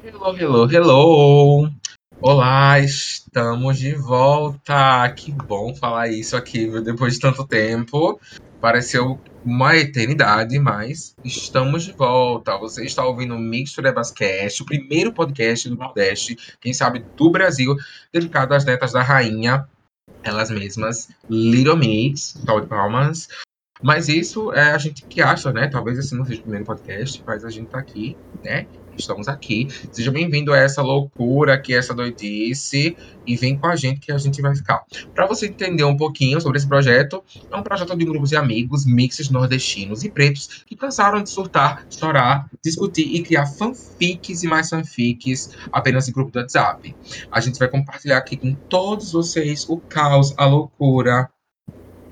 Hello, hello, hello! Olá, estamos de volta! Que bom falar isso aqui depois de tanto tempo. Pareceu uma eternidade, mas estamos de volta. Você está ouvindo o Mixture Basquete, o primeiro podcast do Nordeste, quem sabe do Brasil, dedicado às netas da rainha, elas mesmas, Little Mix, tal de palmas. Mas isso é a gente que acha, né? Talvez esse não seja o primeiro podcast, mas a gente tá aqui, né? Estamos aqui. Seja bem-vindo a essa loucura que é essa doidice e vem com a gente que a gente vai ficar. Para você entender um pouquinho sobre esse projeto, é um projeto de um grupo de amigos mixes nordestinos e pretos que cansaram de surtar, chorar, discutir e criar fanfics e mais fanfics apenas em grupo do WhatsApp. A gente vai compartilhar aqui com todos vocês o caos, a loucura,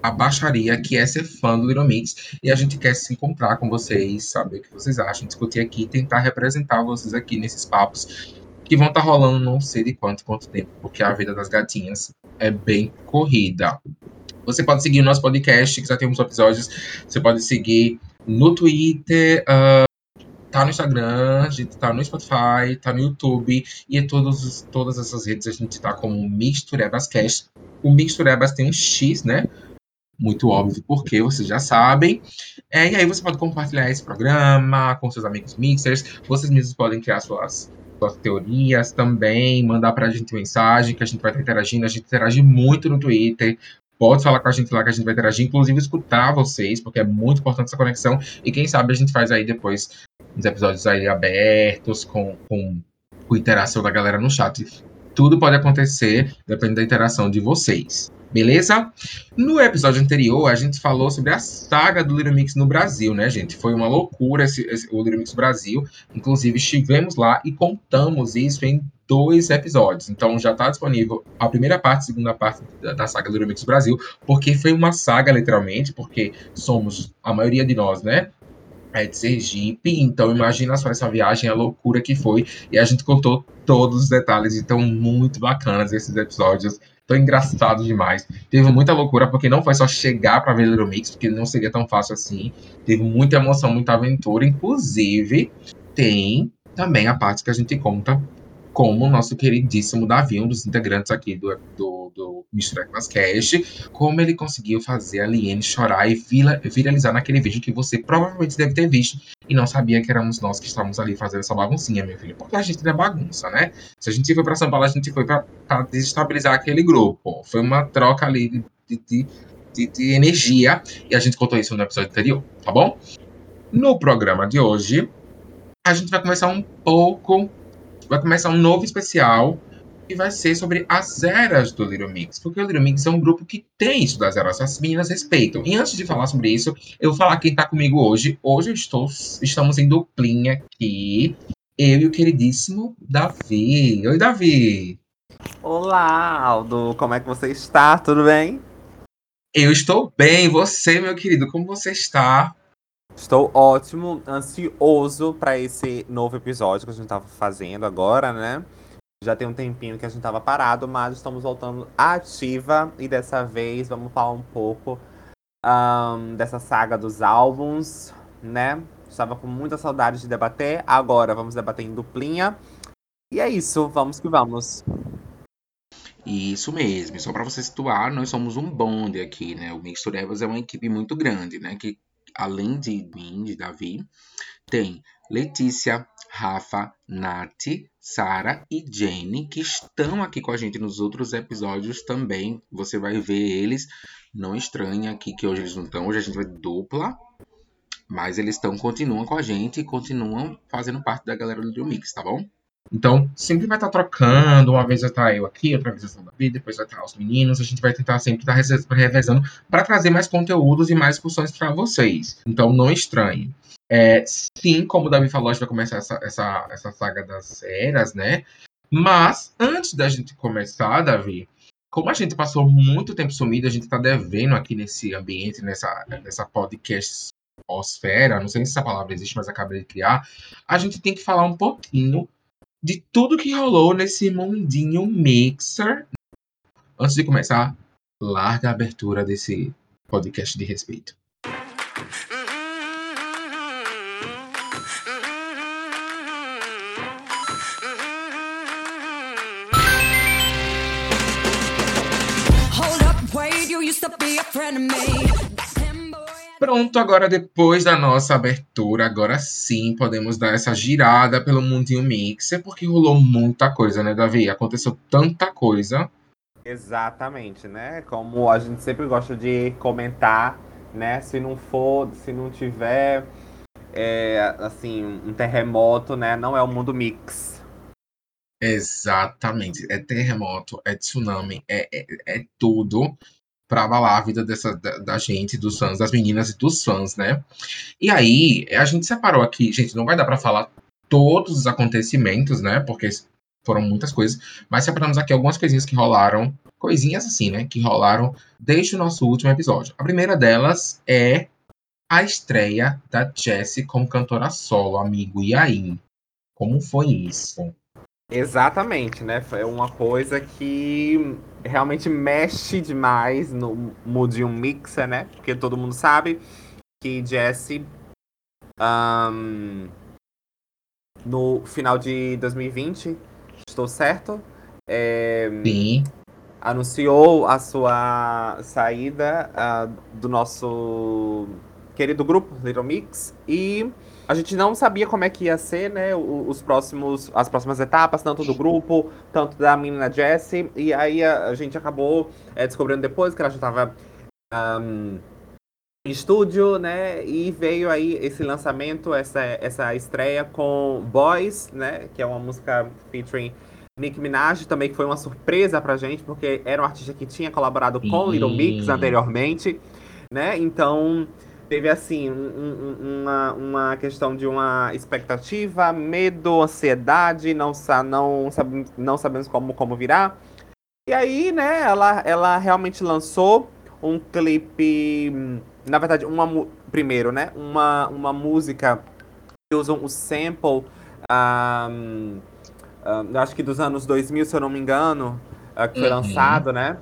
a baixaria que é ser fã do Little Mix e a gente quer se encontrar com vocês, saber o que vocês acham, discutir aqui tentar representar vocês aqui nesses papos que vão estar tá rolando não sei de quanto quanto tempo, porque a vida das gatinhas é bem corrida. Você pode seguir o nosso podcast, que já temos episódios. Você pode seguir no Twitter, uh, tá no Instagram, a gente tá no Spotify, tá no YouTube e em todos, todas essas redes a gente tá como Misturebas Cast. O Misturebas tem um X, né? Muito óbvio, porque vocês já sabem. É, e aí você pode compartilhar esse programa com seus amigos mixers. Vocês mesmos podem criar suas, suas teorias também, mandar pra gente mensagem, que a gente vai estar interagindo. A gente interage muito no Twitter. Pode falar com a gente lá que a gente vai interagir, inclusive escutar vocês, porque é muito importante essa conexão. E quem sabe a gente faz aí depois uns episódios aí abertos, com, com, com interação da galera no chat. Tudo pode acontecer, dependendo da interação de vocês. Beleza? No episódio anterior, a gente falou sobre a saga do Little Mix no Brasil, né, gente? Foi uma loucura esse, esse, o Little Mix Brasil. Inclusive, estivemos lá e contamos isso em dois episódios. Então, já está disponível a primeira parte, a segunda parte da, da saga do Little Mix Brasil, porque foi uma saga, literalmente, porque somos, a maioria de nós, né? É de Sergipe, então imagina só essa viagem, a loucura que foi, e a gente contou todos os detalhes, então muito bacanas esses episódios tão engraçado demais. Teve muita loucura, porque não foi só chegar para ver Little Mix, porque não seria tão fácil assim. Teve muita emoção, muita aventura. Inclusive, tem também a parte que a gente conta como o nosso queridíssimo Davi, um dos integrantes aqui do, do, do Mr. Cash, como ele conseguiu fazer a Liane chorar e vira, viralizar naquele vídeo que você provavelmente deve ter visto e não sabia que éramos nós que estávamos ali fazendo essa baguncinha, meu filho. Porque a gente não é bagunça, né? Se a gente foi para São Paulo, a gente foi para desestabilizar aquele grupo. Foi uma troca ali de, de, de, de energia e a gente contou isso no episódio anterior, tá bom? No programa de hoje, a gente vai começar um pouco vai começar um novo especial que vai ser sobre as eras do Little Mix, porque o Little Mix é um grupo que tem isso das eras, as meninas respeitam. E antes de falar sobre isso, eu vou falar quem tá comigo hoje. Hoje estou, estamos em duplinha aqui, eu e o queridíssimo Davi. Oi, Davi! Olá, Aldo, como é que você está? Tudo bem? Eu estou bem, você, meu querido, como você está? Estou ótimo, ansioso para esse novo episódio que a gente tava fazendo agora, né? Já tem um tempinho que a gente tava parado, mas estamos voltando ativa e dessa vez vamos falar um pouco um, dessa saga dos álbuns, né? Estava com muita saudade de debater, agora vamos debater em duplinha. E é isso, vamos que vamos. Isso mesmo, só para você situar, nós somos um bonde aqui, né? O Mixturevas é uma equipe muito grande, né? Que além de mim, de Davi, tem Letícia, Rafa, Nath, Sara e Jenny, que estão aqui com a gente nos outros episódios também. Você vai ver eles. Não estranha aqui que hoje eles não estão. Hoje a gente vai dupla. Mas eles estão, continuam com a gente e continuam fazendo parte da galera do Mix, tá bom? Então, sempre vai estar trocando. Uma vez vai estar eu aqui, outra vez a Davi, depois vai estar os meninos. A gente vai tentar sempre estar revezando para trazer mais conteúdos e mais discussões para vocês. Então, não estranhe. É, sim, como o Davi falou, a gente vai começar essa, essa, essa saga das eras, né? Mas, antes da gente começar, Davi, como a gente passou muito tempo sumido, a gente está devendo aqui nesse ambiente, nessa, nessa podcast osfera, não sei se essa palavra existe, mas acabei de criar, a gente tem que falar um pouquinho de tudo que rolou nesse mundinho mixer. Antes de começar, larga a abertura desse podcast de respeito. Hold up, wait, you used to be a friend of me. Pronto, agora depois da nossa abertura, agora sim podemos dar essa girada pelo mundinho mixer, porque rolou muita coisa, né, Davi? Aconteceu tanta coisa. Exatamente, né? Como a gente sempre gosta de comentar, né? Se não for, se não tiver, é, assim, um terremoto, né? Não é o mundo mix. Exatamente. É terremoto, é tsunami, é, é, é tudo para abalar a vida dessa, da, da, gente, dos fãs, das meninas e dos fãs, né? E aí, a gente separou aqui, gente, não vai dar para falar todos os acontecimentos, né? Porque foram muitas coisas, mas separamos aqui algumas coisinhas que rolaram, coisinhas assim, né? Que rolaram desde o nosso último episódio. A primeira delas é a estreia da Jessie como cantora solo, amigo. E aí? Como foi isso? Exatamente, né? Foi uma coisa que realmente mexe demais no mudinho mixer, né? Porque todo mundo sabe que Jessie um, no final de 2020, estou certo? É, Sim. Anunciou a sua saída uh, do nosso querido grupo Little Mix e a gente não sabia como é que ia ser, né, os próximos, as próximas etapas, tanto do grupo, tanto da menina Jessie. E aí a, a gente acabou é, descobrindo depois que ela já estava um, em estúdio, né? E veio aí esse lançamento, essa, essa estreia com Boys, né? Que é uma música featuring Nicki Minaj, também que foi uma surpresa pra gente, porque era um artista que tinha colaborado com Little Mix anteriormente, né? Então teve assim um, um, uma, uma questão de uma expectativa, medo, ansiedade, não, não, sabe, não sabemos como, como virá. E aí, né, ela, ela realmente lançou um clipe, na verdade, uma primeiro, né, uma, uma música que usa o sample, um, um, acho que dos anos 2000, se eu não me engano, uh, que foi uhum. lançado, né,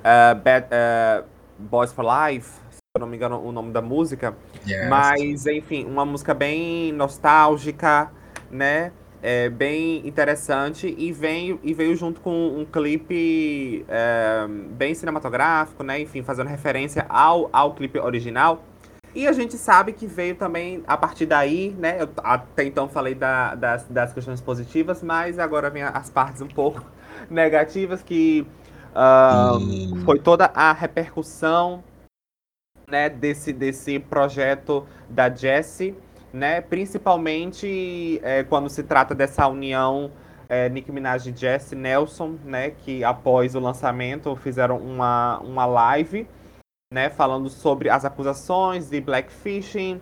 uh, Bad, uh, Boys for Life, eu não me engano o nome da música. Yes. Mas, enfim, uma música bem nostálgica, né? É, bem interessante e veio, e veio junto com um clipe é, bem cinematográfico, né? Enfim, fazendo referência ao, ao clipe original. E a gente sabe que veio também a partir daí, né? Eu até então falei da, das, das questões positivas, mas agora vem as partes um pouco negativas, que uh, foi toda a repercussão né, desse, desse projeto da Jessie, né, principalmente é, quando se trata dessa união é, Nicki Minaj e Jessie Nelson, né, que após o lançamento fizeram uma, uma live, né, falando sobre as acusações de blackfishing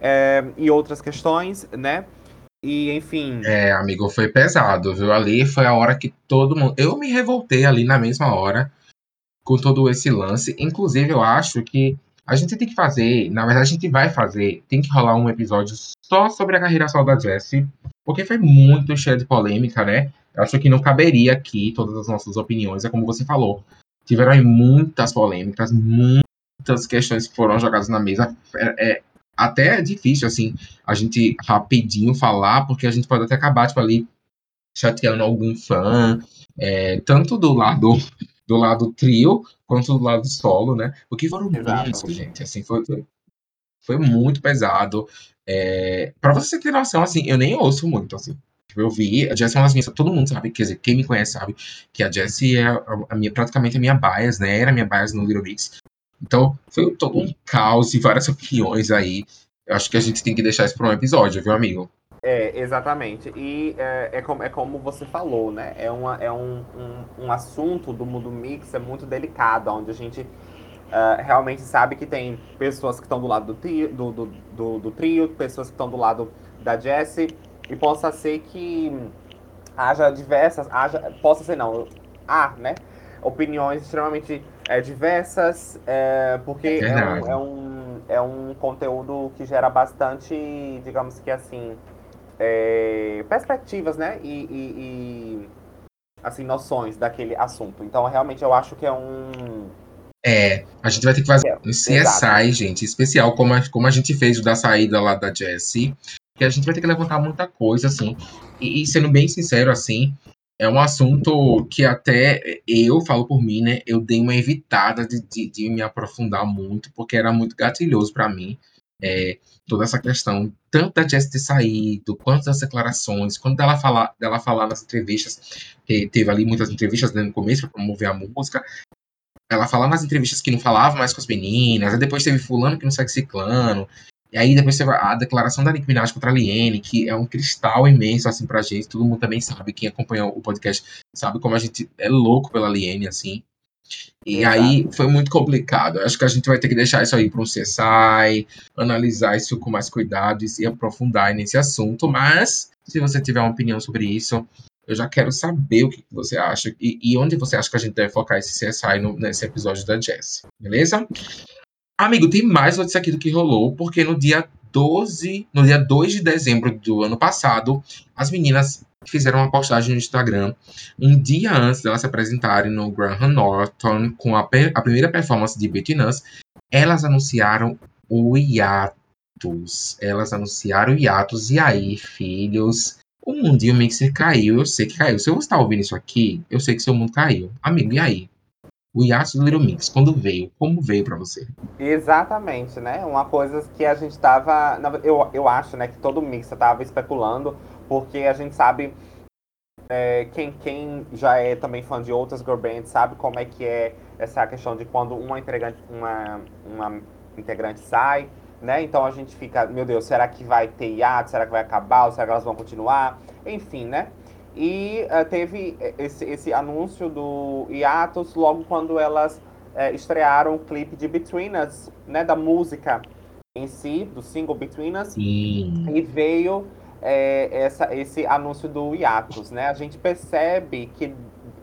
é, e outras questões, né, e enfim. É, amigo, foi pesado, viu? Ali foi a hora que todo mundo. Eu me revoltei ali na mesma hora com todo esse lance. Inclusive, eu acho que a gente tem que fazer, na verdade, a gente vai fazer, tem que rolar um episódio só sobre a carreira solo da Jessie, porque foi muito cheio de polêmica, né? Eu acho que não caberia aqui todas as nossas opiniões, é como você falou. Tiveram aí muitas polêmicas, muitas questões que foram jogadas na mesa. É, é até é difícil, assim, a gente rapidinho falar, porque a gente pode até acabar, tipo, ali chateando algum fã, é, tanto do lado do lado trio quanto do lado solo, né? Porque foram Exato. gente. Assim, foi, foi, muito pesado. É, pra você ter noção, assim, eu nem ouço muito, assim. Tipo, eu vi, a Jessie é uma das minhas. Todo mundo sabe, quer dizer, quem me conhece sabe que a Jessie é a, a minha, praticamente a minha bias, né? Era a minha bias no Little Mix. Então, foi todo um caos e várias opiniões aí. Eu acho que a gente tem que deixar isso para um episódio, viu, amigo? É, exatamente. E é, é, como, é como você falou, né? É, uma, é um, um, um assunto do mundo mix é muito delicado, onde a gente uh, realmente sabe que tem pessoas que estão do lado do trio, do, do, do, do trio, pessoas que estão do lado da Jessie, e possa ser que haja diversas, haja, possa ser não, há, né? Opiniões extremamente é, diversas, é, porque é, é um, é, um, é um conteúdo que gera bastante, digamos que assim, é, perspectivas, né? E, e, e, assim, noções daquele assunto. Então, realmente, eu acho que é um. É, a gente vai ter que fazer é, um CSI, exato. gente, especial, como a, como a gente fez o da saída lá da Jessie. Que a gente vai ter que levantar muita coisa, assim. E, e sendo bem sincero, assim, é um assunto que até eu falo por mim, né? Eu dei uma evitada de, de, de me aprofundar muito, porque era muito gatilhoso para mim. É, toda essa questão, tanto da Jess ter saído, quanto das declarações, quando ela falar, dela falar nas entrevistas, que teve ali muitas entrevistas né, no começo para promover a música, ela falar nas entrevistas que não falava mais com as meninas, aí depois teve fulano que não segue ciclano, e aí depois teve a declaração da Nicki Minaj contra a Liene, que é um cristal imenso, assim, pra gente. Todo mundo também sabe, quem acompanha o podcast sabe como a gente é louco pela Liene, assim. E Exato. aí foi muito complicado. acho que a gente vai ter que deixar isso aí para um CSI, analisar isso com mais cuidado e se aprofundar nesse assunto. Mas, se você tiver uma opinião sobre isso, eu já quero saber o que você acha e, e onde você acha que a gente deve focar esse CSI no, nesse episódio da Jess. Beleza? Amigo, tem mais notícia aqui do que rolou, porque no dia 12, no dia 2 de dezembro do ano passado, as meninas fizeram uma postagem no Instagram um dia antes delas se apresentarem no Graham Norton com a, a primeira performance de Betty Nuss, elas anunciaram o hiatus. Elas anunciaram o hiatus. E aí, filhos, o mundinho Mixer caiu. Eu sei que caiu. Se você está ouvindo isso aqui, eu sei que seu mundo caiu. Amigo, e aí? O Yasuo do Little Mix, quando veio, como veio para você? Exatamente, né? Uma coisa que a gente tava. Eu, eu acho, né, que todo mix tava especulando, porque a gente sabe. É, quem, quem já é também fã de outras girl bands sabe como é que é essa questão de quando uma integrante, uma, uma integrante sai, né? Então a gente fica, meu Deus, será que vai ter hiato? Será que vai acabar? Ou será que elas vão continuar? Enfim, né? E uh, teve esse, esse anúncio do Hiatus logo quando elas uh, estrearam o clipe de Between Us, né, da música em si, do single Between Us. Sim. E veio é, essa, esse anúncio do Hiatus, né? A gente percebe que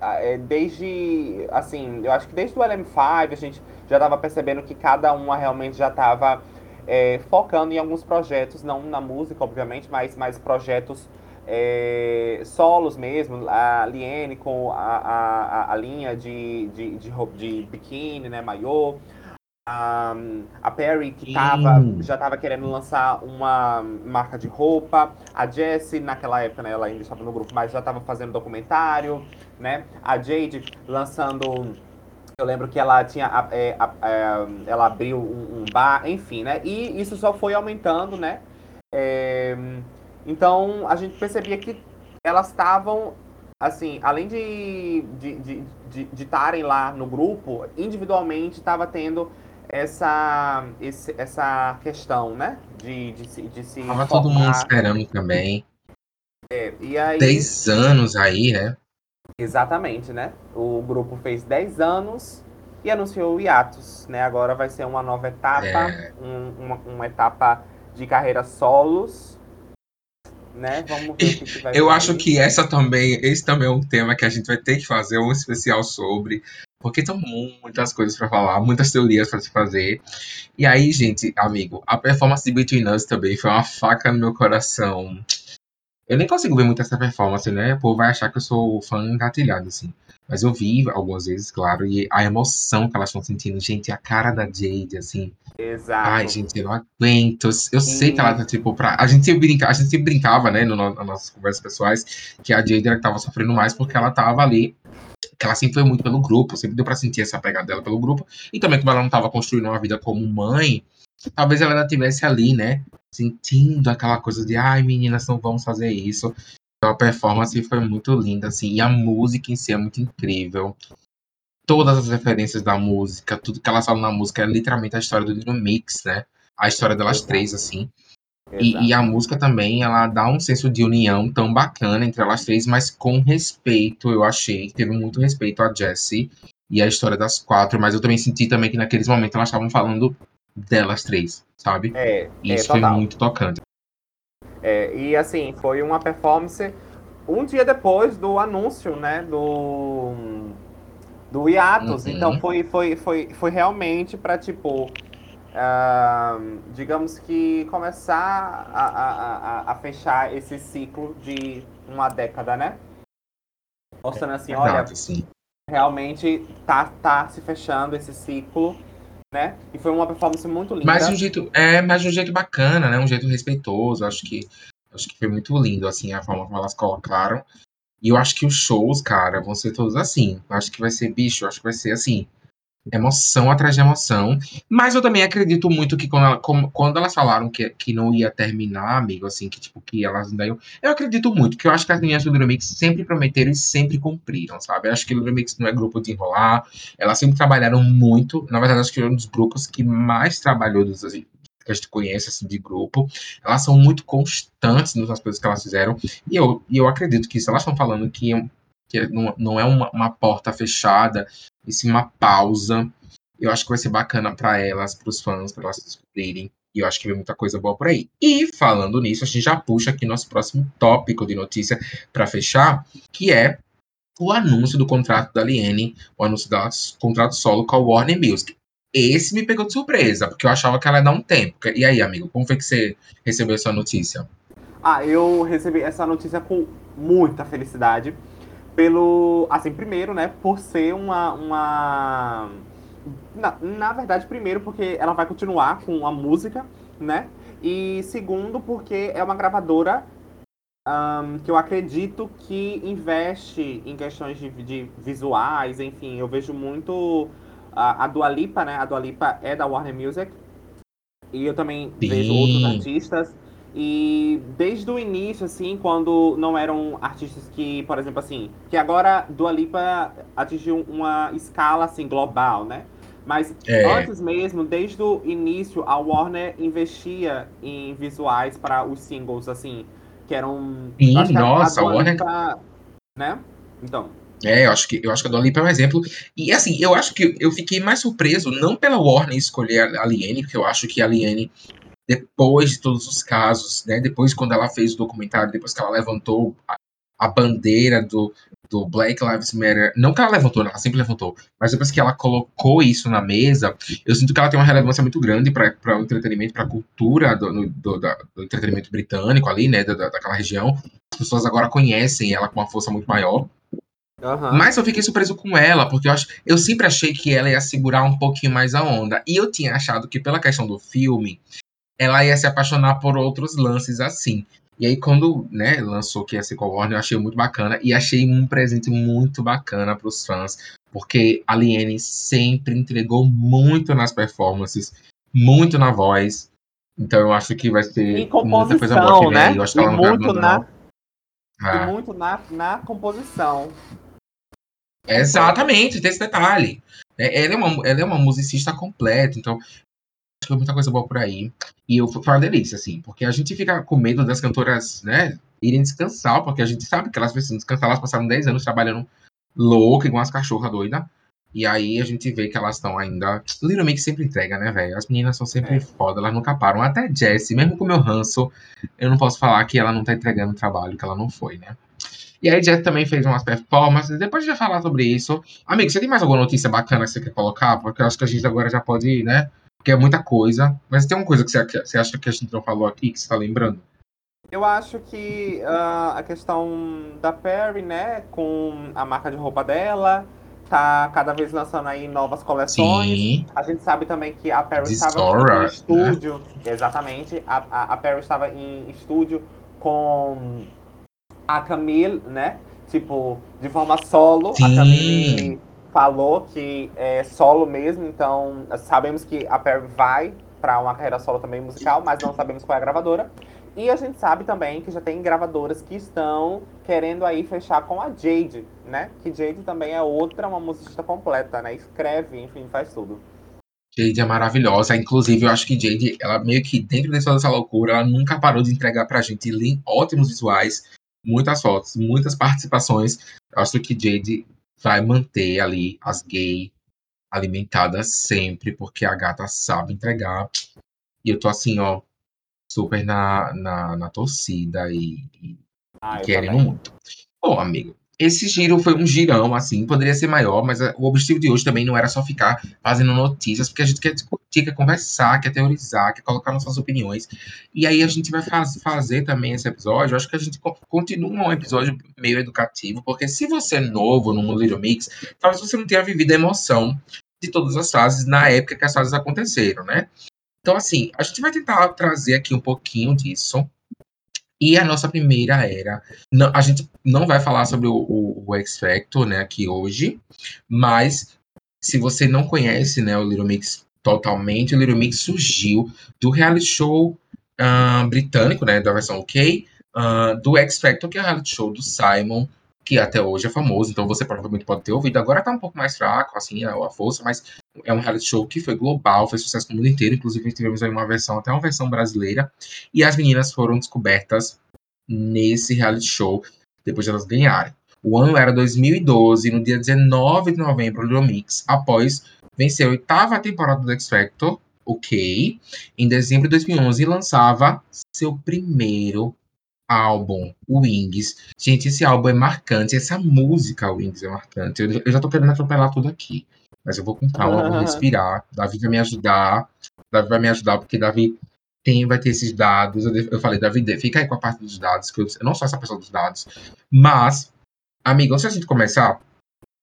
é, desde, assim, eu acho que desde o LM5 a gente já estava percebendo que cada uma realmente já estava é, focando em alguns projetos, não na música, obviamente, mas mais projetos é, solos mesmo, a Liene com a, a, a linha de, de, de, de biquíni, né, maiô. A, a Perry, que tava, já estava querendo lançar uma marca de roupa. A Jessie, naquela época, né, ela ainda estava no grupo, mas já estava fazendo documentário, né? A Jade lançando... Eu lembro que ela tinha... É, é, ela abriu um, um, bar, enfim, né? E isso só foi aumentando, né? É, então a gente percebia que elas estavam, assim, além de estarem de, de, de, lá no grupo, individualmente estava tendo essa, esse, essa questão, né? De, de, de, de se. Tava todo mundo esperando também. É, e aí... Dez anos aí, né? Exatamente, né? O grupo fez 10 anos e anunciou o hiatus, né? Agora vai ser uma nova etapa, é... um, uma, uma etapa de carreira solos né? Vamos ver o que vai Eu acho que essa também, esse também é um tema que a gente vai ter que fazer um especial sobre, porque são muitas coisas para falar, muitas teorias para se fazer. E aí, gente, amigo, a performance de Between Us também foi uma faca no meu coração. Eu nem consigo ver muito essa performance, né? O povo vai achar que eu sou fã engatilhado, assim. Mas eu vi algumas vezes, claro, e a emoção que elas estão sentindo. Gente, a cara da Jade, assim. Exato. Ai, gente, eu não aguento. Eu Sim. sei que ela tá, tipo, pra. A gente sempre, brinca... a gente brincava, né, no, nas nossas conversas pessoais, que a Jade era que tava sofrendo mais porque ela tava ali. Que ela sempre foi muito pelo grupo, sempre deu pra sentir essa pegada dela pelo grupo. E também, como ela não tava construindo uma vida como mãe, talvez ela ainda estivesse ali, né? Sentindo aquela coisa de, ai, meninas, não vamos fazer isso. Então, a performance foi muito linda, assim, e a música em si é muito incrível. Todas as referências da música, tudo que elas falam na música é literalmente a história do Little Mix, né? A história delas Exato. três, assim. E, e, a música também, ela dá um senso de união tão bacana entre elas três, mas com respeito, eu achei. Teve muito respeito a Jessie e a história das quatro, mas eu também senti também que naqueles momentos elas estavam falando delas três, sabe? É, e isso é, foi muito tocante. É, e assim, foi uma performance um dia depois do anúncio, né, do do hiatus. Uhum. Então foi, foi, foi, foi realmente para tipo, uh, digamos que começar a, a, a, a, fechar esse ciclo de uma década, né? Mostrando assim, olha, sim. realmente tá, tá se fechando esse ciclo né? E foi uma performance muito linda. Mas de um jeito, é, mas de um jeito bacana, né? Um jeito respeitoso. Acho que, acho que foi muito lindo, assim, a forma como elas colocaram. E eu acho que os shows, cara, vão ser todos assim. Acho que vai ser, bicho, acho que vai ser assim emoção atrás de emoção. Mas eu também acredito muito que quando, ela, como, quando elas falaram que, que não ia terminar, amigo, assim, que tipo, que elas ainda iam. Eu acredito muito, que eu acho que as meninas do Little Mix sempre prometeram e sempre cumpriram, sabe? Eu acho que o Little Mix não é grupo de enrolar. Elas sempre trabalharam muito. Na verdade, acho que é um dos grupos que mais trabalhou dos, assim, que a gente conhece assim, de grupo, elas são muito constantes nas coisas que elas fizeram. E eu, e eu acredito que se elas estão falando que, que não, não é uma, uma porta fechada, e sim uma pausa. Eu acho que vai ser bacana para elas, para os fãs, para elas descobrirem. E eu acho que vem muita coisa boa por aí. E falando nisso, a gente já puxa aqui nosso próximo tópico de notícia para fechar, que é o anúncio do contrato da Liene, o anúncio do contrato solo com a Warner Music. Esse me pegou de surpresa, porque eu achava que ela ia dar um tempo. E aí, amigo, como foi que você recebeu essa notícia? Ah, eu recebi essa notícia com muita felicidade pelo. Assim, primeiro, né, por ser uma. uma... Na, na verdade, primeiro, porque ela vai continuar com a música, né? E segundo, porque é uma gravadora um, que eu acredito que investe em questões de, de visuais, enfim, eu vejo muito a, a Dua Lipa, né? A Dua Lipa é da Warner Music. E eu também Sim. vejo outros artistas. E desde o início, assim, quando não eram artistas que, por exemplo, assim, que agora Dua Lipa atingiu uma escala, assim, global, né? Mas é. antes mesmo, desde o início, a Warner investia em visuais para os singles, assim, que eram... Sim, nossa, a, a Warner... Lipa, né? Então... É, eu acho que eu acho que a Dua Lipa é um exemplo. E assim, eu acho que eu fiquei mais surpreso não pela Warner escolher a Liene, porque eu acho que a Liene depois de todos os casos, né, depois quando ela fez o documentário, depois que ela levantou a, a bandeira do, do Black Lives Matter, não que ela levantou, ela sempre levantou, mas depois que ela colocou isso na mesa, eu sinto que ela tem uma relevância muito grande para o entretenimento, para a cultura do, do, da, do, entretenimento britânico ali, né, da, daquela região. As pessoas agora conhecem ela com uma força muito maior. Uhum. Mas eu fiquei surpreso com ela, porque eu, acho, eu sempre achei que ela ia segurar um pouquinho mais a onda. E eu tinha achado que, pela questão do filme, ela ia se apaixonar por outros lances assim. E aí, quando né, lançou que ia ser Warner, eu achei muito bacana. E achei um presente muito bacana para os fãs. Porque a Liene sempre entregou muito nas performances, muito na voz. Então eu acho que vai ser muita coisa boa que né? Eu acho que ela e muito na, ah. E muito na, na composição. Exatamente, tem esse detalhe. É, ela é, uma, ela é uma musicista completa, então foi muita coisa boa por aí. E eu, foi uma delícia, assim, porque a gente fica com medo das cantoras, né, irem descansar, porque a gente sabe que elas precisam descansar, elas passaram 10 anos trabalhando louca, igual as cachorras doidas. E aí a gente vê que elas estão ainda. Literalmente sempre entrega, né, velho? As meninas são sempre é. foda, elas nunca param. Até Jessie, mesmo com o meu ranço, eu não posso falar que ela não tá entregando o trabalho que ela não foi, né? E aí Jessie também fez umas performances. Depois de falar sobre isso. Amigo, você tem mais alguma notícia bacana que você quer colocar? Porque eu acho que a gente agora já pode, né? Porque é muita coisa. Mas tem uma coisa que você, acha que a gente não falou aqui, que você tá lembrando? Eu acho que uh, a questão da Perry, né, com a marca de roupa dela, tá cada vez lançando aí novas coleções. Sim. A gente sabe também que a Perry estava em né? estúdio. Né? Exatamente. A, a, a Perry estava em estúdio com a Camille, né? Tipo, de forma solo. Sim. A Camille falou que é solo mesmo, então sabemos que a Perry vai para uma carreira solo também musical, mas não sabemos qual é a gravadora. E a gente sabe também que já tem gravadoras que estão querendo aí fechar com a Jade, né? Que Jade também é outra, uma musicista completa, né? Escreve, enfim, faz tudo. Jade é maravilhosa. Inclusive, eu acho que Jade, ela meio que dentro dessa loucura, ela nunca parou de entregar pra gente ótimos visuais, muitas fotos, muitas participações. Eu acho que Jade vai manter ali as gays alimentadas sempre, porque a gata sabe entregar. E eu tô assim, ó, super na, na, na torcida e, e, ah, querendo muito. Bom, amigo, esse giro foi um girão, assim, poderia ser maior, mas o objetivo de hoje também não era só ficar fazendo notícias, porque a gente quer discutir, quer conversar, quer teorizar, quer colocar nossas opiniões. E aí a gente vai faz, fazer também esse episódio. Eu acho que a gente continua um episódio meio educativo, porque se você é novo no Little Mix, talvez você não tenha vivido a emoção de todas as fases na época que as fases aconteceram, né? Então, assim, a gente vai tentar trazer aqui um pouquinho disso. E a nossa primeira era. Não, a gente não vai falar sobre o, o, o X Factor, né, aqui hoje, mas se você não conhece, né, o Little Mix totalmente, o Little Mix surgiu do reality show uh, britânico, né, da versão UK, uh, do X Factor, que é o reality show do Simon, que até hoje é famoso, então você provavelmente pode ter ouvido. Agora tá um pouco mais fraco, assim, a força, mas é um reality show que foi global, fez sucesso no mundo inteiro. Inclusive, tivemos aí uma versão, até uma versão brasileira. E as meninas foram descobertas nesse reality show depois de elas ganharem. O ano era 2012, no dia 19 de novembro, o Mix, após vencer a oitava temporada do X Factor, ok, em dezembro de 2011, lançava seu primeiro álbum, Wings. Gente, esse álbum é marcante, essa música Wings é marcante. Eu, eu já tô querendo atropelar tudo aqui, mas eu vou com calma, vou respirar. Davi vai me ajudar, Davi vai me ajudar, porque Davi tem, vai ter esses dados. Eu, eu falei, Davi, fica aí com a parte dos dados, que eu, eu não sou essa pessoa dos dados, mas, amigo, antes da gente começar,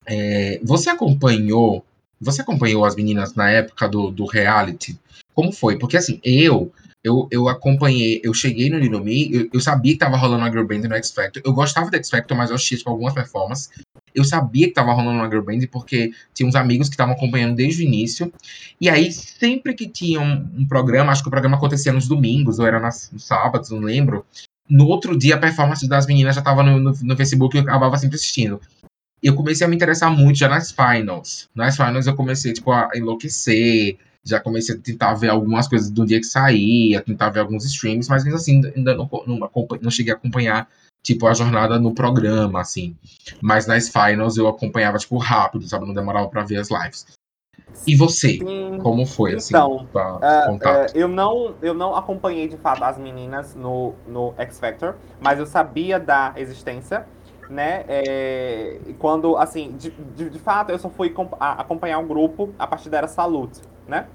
é, você acompanhou, você acompanhou as meninas na época do, do reality? Como foi? Porque assim, eu eu, eu acompanhei, eu cheguei no Me, eu, eu sabia que tava rolando uma girl band no X Factor. Eu gostava do X Factor, mas eu assistia tipo, algumas performances. Eu sabia que tava rolando uma girl band porque tinha uns amigos que estavam acompanhando desde o início. E aí, sempre que tinha um, um, programa, acho que o programa acontecia nos domingos, ou era nas, nos sábados, não lembro. No outro dia, a performance das meninas já tava no, no, no Facebook e eu acabava sempre assistindo eu comecei a me interessar muito já nas finals. Nas finals eu comecei, tipo, a enlouquecer, já comecei a tentar ver algumas coisas do dia que saía, tentar ver alguns streams, mas mesmo assim ainda não, não, não cheguei a acompanhar tipo a jornada no programa, assim. Mas nas finals eu acompanhava tipo rápido, sabe, não demorava para ver as lives. E você, Sim. como foi assim? Então, uh, uh, eu não eu não acompanhei de fato as meninas no no X Factor, mas eu sabia da existência né? É, quando, assim, de, de, de, fato, eu só fui acompanhar um grupo a partir da era Salute, né?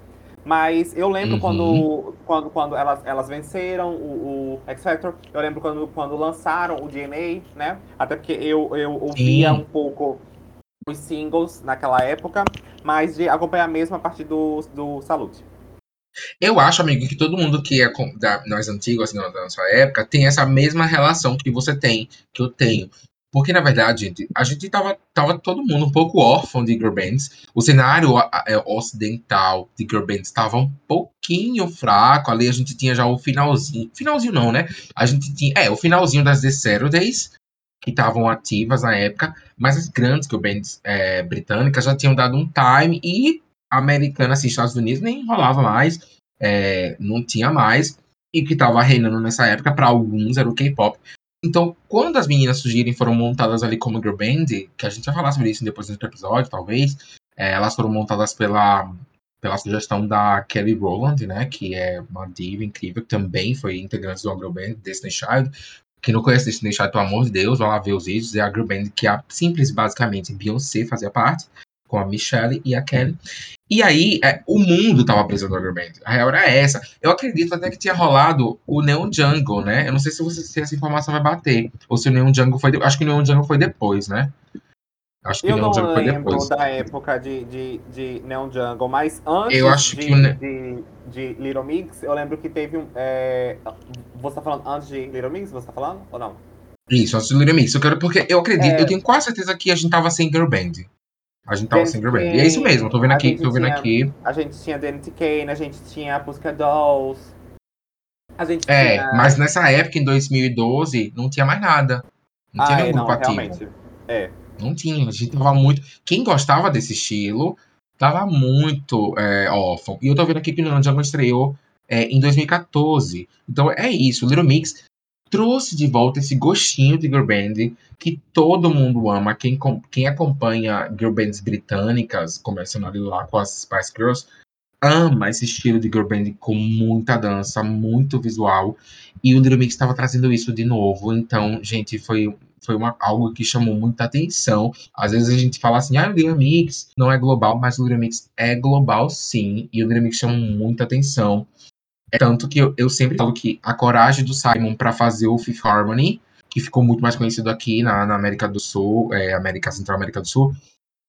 Mas eu lembro uhum. quando, quando, quando elas, elas venceram o, o, X Factor, eu lembro quando, quando lançaram o DNA, né? Até porque eu, eu ouvia Sim. um pouco os singles naquela época, mas de acompanhar mesmo a partir do, do Salute. Eu acho, amigo, que todo mundo que é da, nós antigos, assim, da nossa época, tem essa mesma relação que você tem, que eu tenho. Porque, na verdade, gente, a gente tava, tava todo mundo um pouco órfão de girl bands. O cenário é, ocidental de girl bands estava um pouquinho fraco. Ali a gente tinha já o finalzinho. Finalzinho não, né? A gente tinha. É, o finalzinho das The Saturdays, que estavam ativas na época. Mas as grandes girl bands é, britânicas já tinham dado um time. E americana, assim, Estados Unidos, nem rolava mais. É, não tinha mais. E que estava reinando nessa época, para alguns, era o K-pop. Então, quando as meninas surgirem foram montadas ali como girl band, que a gente vai falar sobre isso depois do episódio, talvez, é, elas foram montadas pela, pela sugestão da Kelly Rowland, né, que é uma diva incrível, que também foi integrante do girl band Destiny Child. Quem não conhece Destiny Child, pelo amor de Deus, vai lá ver os vídeos. É a girl band que a simples, basicamente, Beyoncé fazia parte com a Michelle e a Kelly. E aí, é, o mundo tava preso no Underground. A real era essa. Eu acredito até que tinha rolado o Neon Jungle, né? Eu não sei se, você, se essa informação vai bater. Ou se o Neon Jungle foi. De... Acho que o Neon Jungle foi depois, né? Acho que eu o Neon não Jungle lembro foi depois. da época de, de, de Neon Jungle, mas antes eu acho de, que o... de, de Little Mix, eu lembro que teve um. É... Você tá falando antes de Little Mix? Você tá falando? Ou não? Isso, antes de Little Mix. Eu quero porque eu acredito, é... eu tenho quase certeza que a gente tava sem girl band. A gente tava sem girl band. E é isso mesmo, tô vendo aqui, tô vendo tinha, aqui. A gente tinha Danity Kane, a gente tinha a Pussycat Dolls. A gente é, tinha... mas nessa época, em 2012, não tinha mais nada. Não tinha ah, nenhum é, grupo ativo. Realmente. É. Não tinha, a gente tava muito. Quem gostava desse estilo tava muito é, órfão. E eu tô vendo aqui que o Jungle estreou é, em 2014. Então é isso, o Little Mix trouxe de volta esse gostinho de girl band que todo mundo ama. Quem, quem acompanha girl bands britânicas, começando ali lá com as Spice Girls, ama esse estilo de girl band com muita dança, muito visual. E o Little Mix estava trazendo isso de novo. Então, gente, foi, foi uma, algo que chamou muita atenção. Às vezes a gente fala assim, ah, o Little Mix não é global, mas o Little Mix é global sim. E o Little Mix chama muita atenção. É tanto que eu, eu sempre falo que a coragem do Simon para fazer o Fifth Harmony, que ficou muito mais conhecido aqui na, na América do Sul, é, América Central, América do Sul,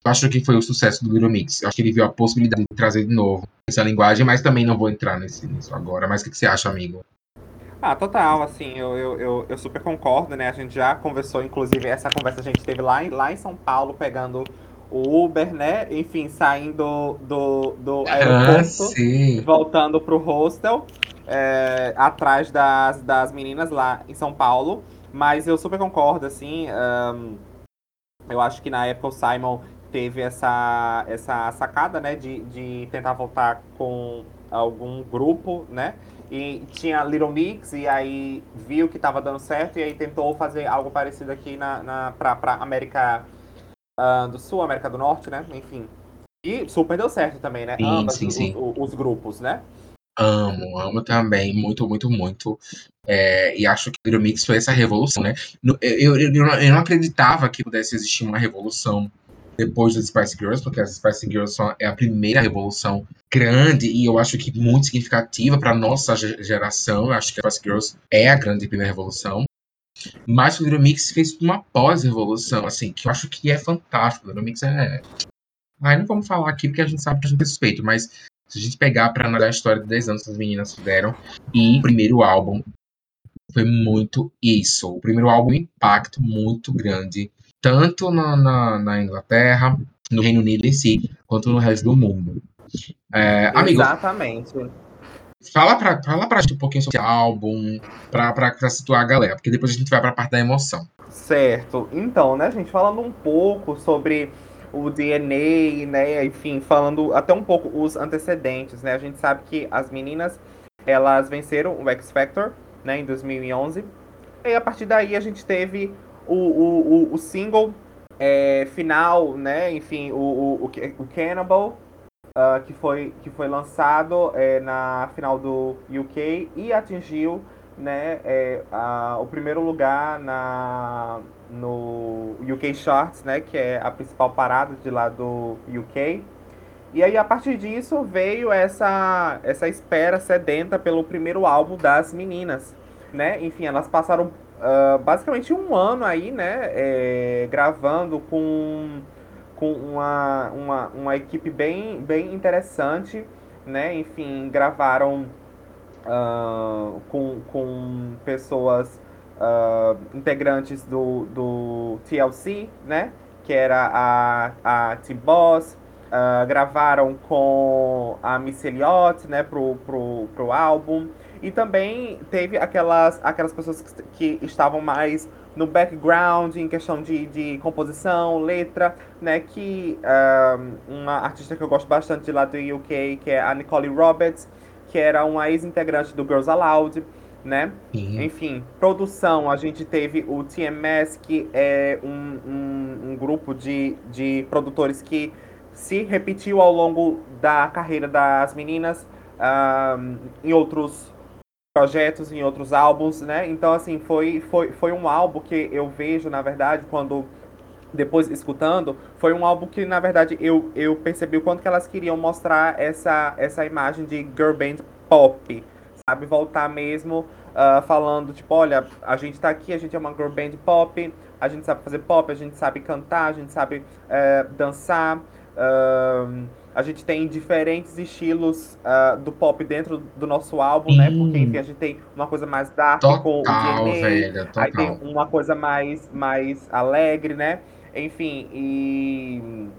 eu acho que foi o sucesso do Little Mix. Eu acho que ele viu a possibilidade de trazer de novo essa linguagem, mas também não vou entrar nesse, nisso agora. Mas o que, que você acha, amigo? Ah, total, assim, eu, eu, eu, eu, super concordo, né? A gente já conversou, inclusive, essa conversa a gente teve lá, lá em São Paulo, pegando Uber, né? Enfim, saindo do, do ah, aeroporto, ah, voltando pro hostel, é, atrás das, das meninas lá em São Paulo. Mas eu super concordo, assim. Um, eu acho que na época o Simon teve essa, essa sacada, né? De, de tentar voltar com algum grupo, né? E tinha Little Mix, e aí viu que estava dando certo, e aí tentou fazer algo parecido aqui na, na, pra, pra América uh, do Sul, América do Norte, né? Enfim. E super deu certo também, né? Sim, Ambas, sim, sim. Os, os, grupos, né? Amo, amo também, muito, muito, muito. É, e acho que o Little Mix foi essa revolução, né? Eu, eu, eu, eu não acreditava que pudesse existir uma revolução depois das Spice Girls, porque as Spice Girls são, é a primeira revolução grande e eu acho que muito significativa para nossa geração. Eu acho que as Spice Girls é a grande primeira revolução. Mas o Little Mix fez uma pós-revolução, assim, que eu acho que é fantástico. O Little Mix é. Ai, não vamos falar aqui porque a gente sabe que a gente tem suspeito, mas se a gente pegar para analisar a história de 10 anos que as meninas fizeram, e o primeiro álbum foi muito isso. O primeiro álbum, um impacto muito grande tanto na, na, na, Inglaterra, no Reino Unido em si, quanto no resto do mundo. É, amigo, Exatamente. Fala pra, fala pra gente um pouquinho sobre esse álbum, pra, pra, pra situar a galera, porque depois a gente vai pra parte da emoção. Certo. Então, né, gente, falando um pouco sobre o DNA, né, enfim, falando até um pouco os antecedentes, né, a gente sabe que as meninas, elas venceram o X Factor, né, em 2011, e a partir daí a gente teve o, o, o, single é, final, né? Enfim, o, o, o Cannibal, uh, que, foi, que foi lançado é, na final do UK e atingiu né, é, a, o primeiro lugar na, no UK Charts, né? Que é a principal parada de lá do UK. E aí, a partir disso, veio essa, essa espera sedenta pelo primeiro álbum das meninas, né? Enfim, elas passaram uh, basicamente um ano aí, né, é, gravando com, com uma, uma, uma equipe bem, bem interessante, né, enfim, gravaram uh, com, com pessoas uh, integrantes do, do TLC, né, que era a, a T-Boss, Uh, gravaram com a Miss Elliott, né, pro, pro, pro álbum. E também teve aquelas, aquelas pessoas que, que estavam mais no background, em questão de, de composição, letra, né? Que um, uma artista que eu gosto bastante de lá do UK, que é a Nicole Roberts, que era uma ex-integrante do Girls Aloud, né? Enfim, produção, a gente teve o TMS, que é um, um, um grupo de, de produtores que se repetiu ao longo da carreira das meninas um, em outros projetos, em outros álbuns, né? Então, assim, foi, foi, foi um álbum que eu vejo, na verdade, quando depois escutando, foi um álbum que, na verdade, eu, eu percebi o quanto que elas queriam mostrar essa, essa imagem de girl band pop, sabe? Voltar mesmo uh, falando, tipo, olha, a gente tá aqui, a gente é uma girl band pop, a gente sabe fazer pop, a gente sabe cantar, a gente sabe uh, dançar, uh, a gente tem diferentes estilos uh, do pop dentro do nosso álbum, Sim. né? Porque, enfim, a gente tem uma coisa mais dark total, com o DNA, velho, aí tem uma coisa mais, mais alegre, né? Enfim, e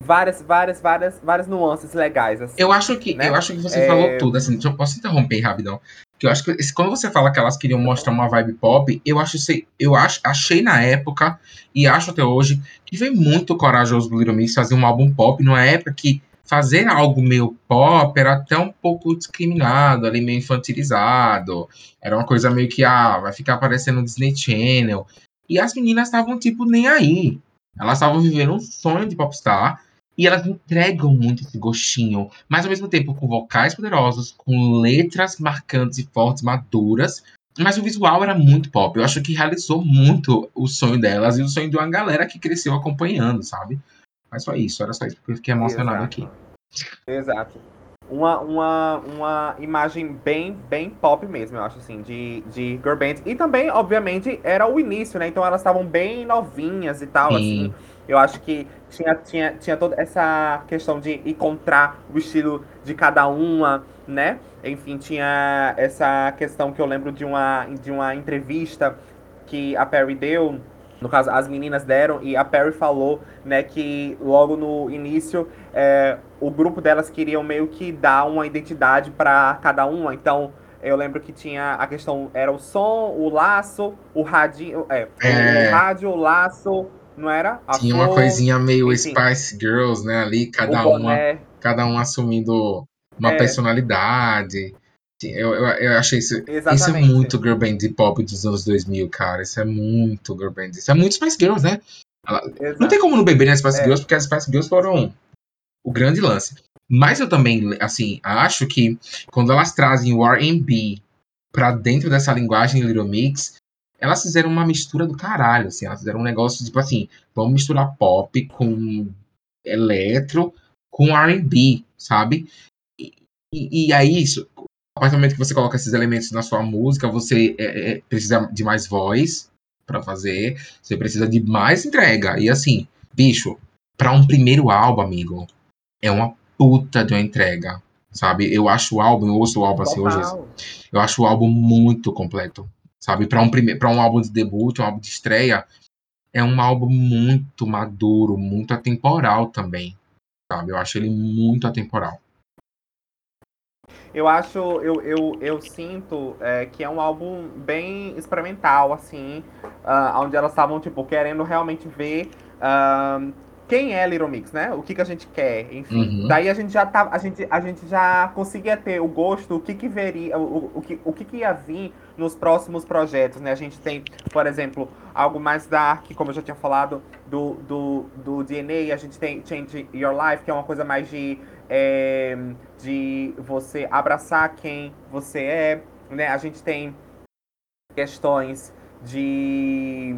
várias, várias, várias, várias nuances legais. Assim, eu acho que, né? eu acho que você é... falou tudo, assim, eu posso interromper rapidão. Que eu acho que quando você fala que elas queriam mostrar uma vibe pop, eu acho eu acho, achei na época e acho até hoje que foi muito corajoso do Little Mix fazer um álbum pop numa época que fazer algo meio pop era até um pouco discriminado, ali meio infantilizado. Era uma coisa meio que ah, vai ficar aparecendo no Disney Channel. E as meninas estavam tipo nem aí. Elas estavam vivendo um sonho de popstar e elas entregam muito esse gostinho, mas ao mesmo tempo com vocais poderosos, com letras marcantes e fortes, maduras. Mas o visual era muito pop. Eu acho que realizou muito o sonho delas e o sonho de uma galera que cresceu acompanhando, sabe? Mas só isso, era só isso, porque eu fiquei emocionado Exato. aqui. Exato. uma, uma, uma imagem bem, bem pop mesmo, eu acho, assim, de, de girl band. E também, obviamente, era o início, né? Então elas estavam bem novinhas e tal, Sim. assim. Eu acho que tinha, tinha, tinha toda essa questão de encontrar o estilo de cada uma, né? Enfim, tinha essa questão que eu lembro de uma, de uma entrevista que a Perry deu no caso, as meninas deram e a Perry falou, né, que logo no início é, o grupo delas queriam meio que dar uma identidade para cada uma. Então, eu lembro que tinha a questão, era o som, o laço, o radinho, é, é... o rádio, o laço, não era? A tinha uma coisinha meio enfim. Spice Girls, né, ali, cada uma, cada um assumindo uma é. personalidade. Eu, eu, eu achei isso. Exatamente. Isso é muito girl band pop dos anos 2000, cara. Isso é muito girl band. Isso é muito Spice Girls, né? não tem como não beber nas Spice é. Girls, porque as Spice Girls foram o grande lance. Mas eu também, assim, acho que quando elas trazem o R&B pra dentro dessa linguagem Little Mix, elas fizeram uma mistura do caralho, assim. Elas fizeram um negócio, tipo assim, vamos misturar pop com eletro com R&B, sabe? E, e, e aí, isso, a partir do momento que você coloca esses elementos na sua música, você é, é, precisa de mais voz para fazer, você precisa de mais entrega. E assim, bicho, para um primeiro álbum, amigo, é uma puta de uma entrega, sabe? Eu acho o álbum, eu ouço o álbum assim hoje, eu acho o álbum muito completo, sabe? Para um primeiro, para um álbum de debut, um álbum de estreia, é um álbum muito maduro, muito atemporal também, sabe? Eu acho ele muito atemporal. Eu acho, eu, eu, eu sinto é, que é um álbum bem experimental, assim, uh, onde elas estavam, tipo, querendo realmente ver uh, quem é Little Mix, né? O que, que a gente quer, enfim. Uhum. Daí a gente já tá, a gente, a gente já conseguia ter o gosto, o que que veria, o, o, que, o que que ia vir nos próximos projetos, né? A gente tem, por exemplo, algo mais dark, como eu já tinha falado, do, do, do DNA, a gente tem Change Your Life, que é uma coisa mais de é, de você abraçar quem você é, né? A gente tem questões de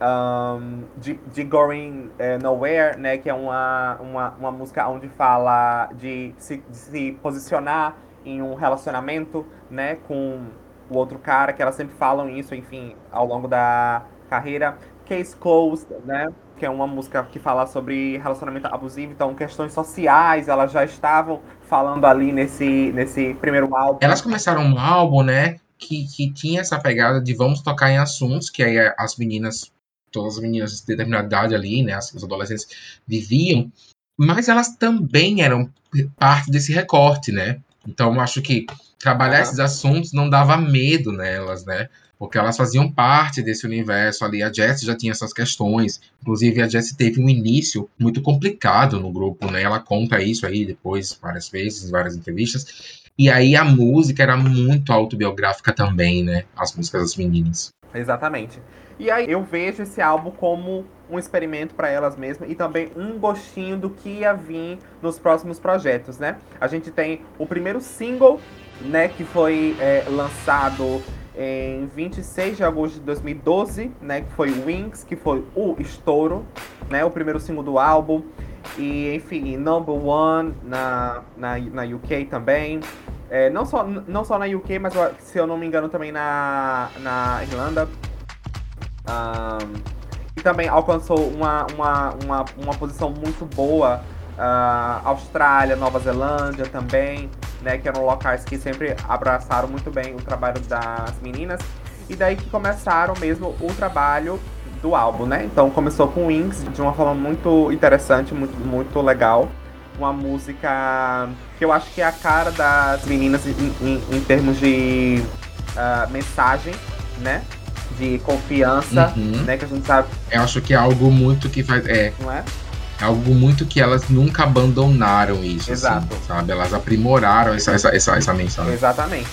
um, de, de Going uh, Nowhere, né? Que é uma, uma, uma música onde fala de se, de se posicionar em um relacionamento, né? Com o outro cara, que elas sempre falam isso, enfim, ao longo da carreira. Case Closed, né? que é uma música que fala sobre relacionamento abusivo, então questões sociais, elas já estavam falando ali nesse, nesse primeiro álbum. Elas começaram um álbum, né, que, que tinha essa pegada de vamos tocar em assuntos que aí as meninas, todas as meninas de determinada idade ali, né, as, as adolescentes viviam, mas elas também eram parte desse recorte, né? Então acho que trabalhar esses assuntos não dava medo nelas, né? porque elas faziam parte desse universo ali. A Jessie já tinha essas questões, inclusive a Jessie teve um início muito complicado no grupo, né? Ela conta isso aí depois várias vezes, em várias entrevistas. E aí a música era muito autobiográfica também, né? As músicas das meninas. Exatamente. E aí eu vejo esse álbum como um experimento para elas mesmas e também um gostinho do que ia vir nos próximos projetos, né? A gente tem o primeiro single, né, que foi é, lançado em 26 de agosto de 2012, né, que foi Wings, que foi o estouro, né, o primeiro single do álbum. E, enfim, Number One na, na, na UK também. É, não, só, não só na UK, mas se eu não me engano também na, na Irlanda. Um, e também alcançou uma, uma, uma, uma posição muito boa. Uh, Austrália, Nova Zelândia também né? Que eram locais que sempre abraçaram muito bem o trabalho das meninas. E daí que começaram mesmo o trabalho do álbum, né? Então começou com Wings de uma forma muito interessante, muito, muito legal. Uma música que eu acho que é a cara das meninas em, em, em termos de uh, mensagem, né? De confiança, uhum. né? Que a gente sabe. Eu acho que é algo muito que faz. É. Não é? É algo muito que elas nunca abandonaram isso, assim, Exato. Assim, sabe? Elas aprimoraram essa, essa, essa, essa mensagem. Exatamente.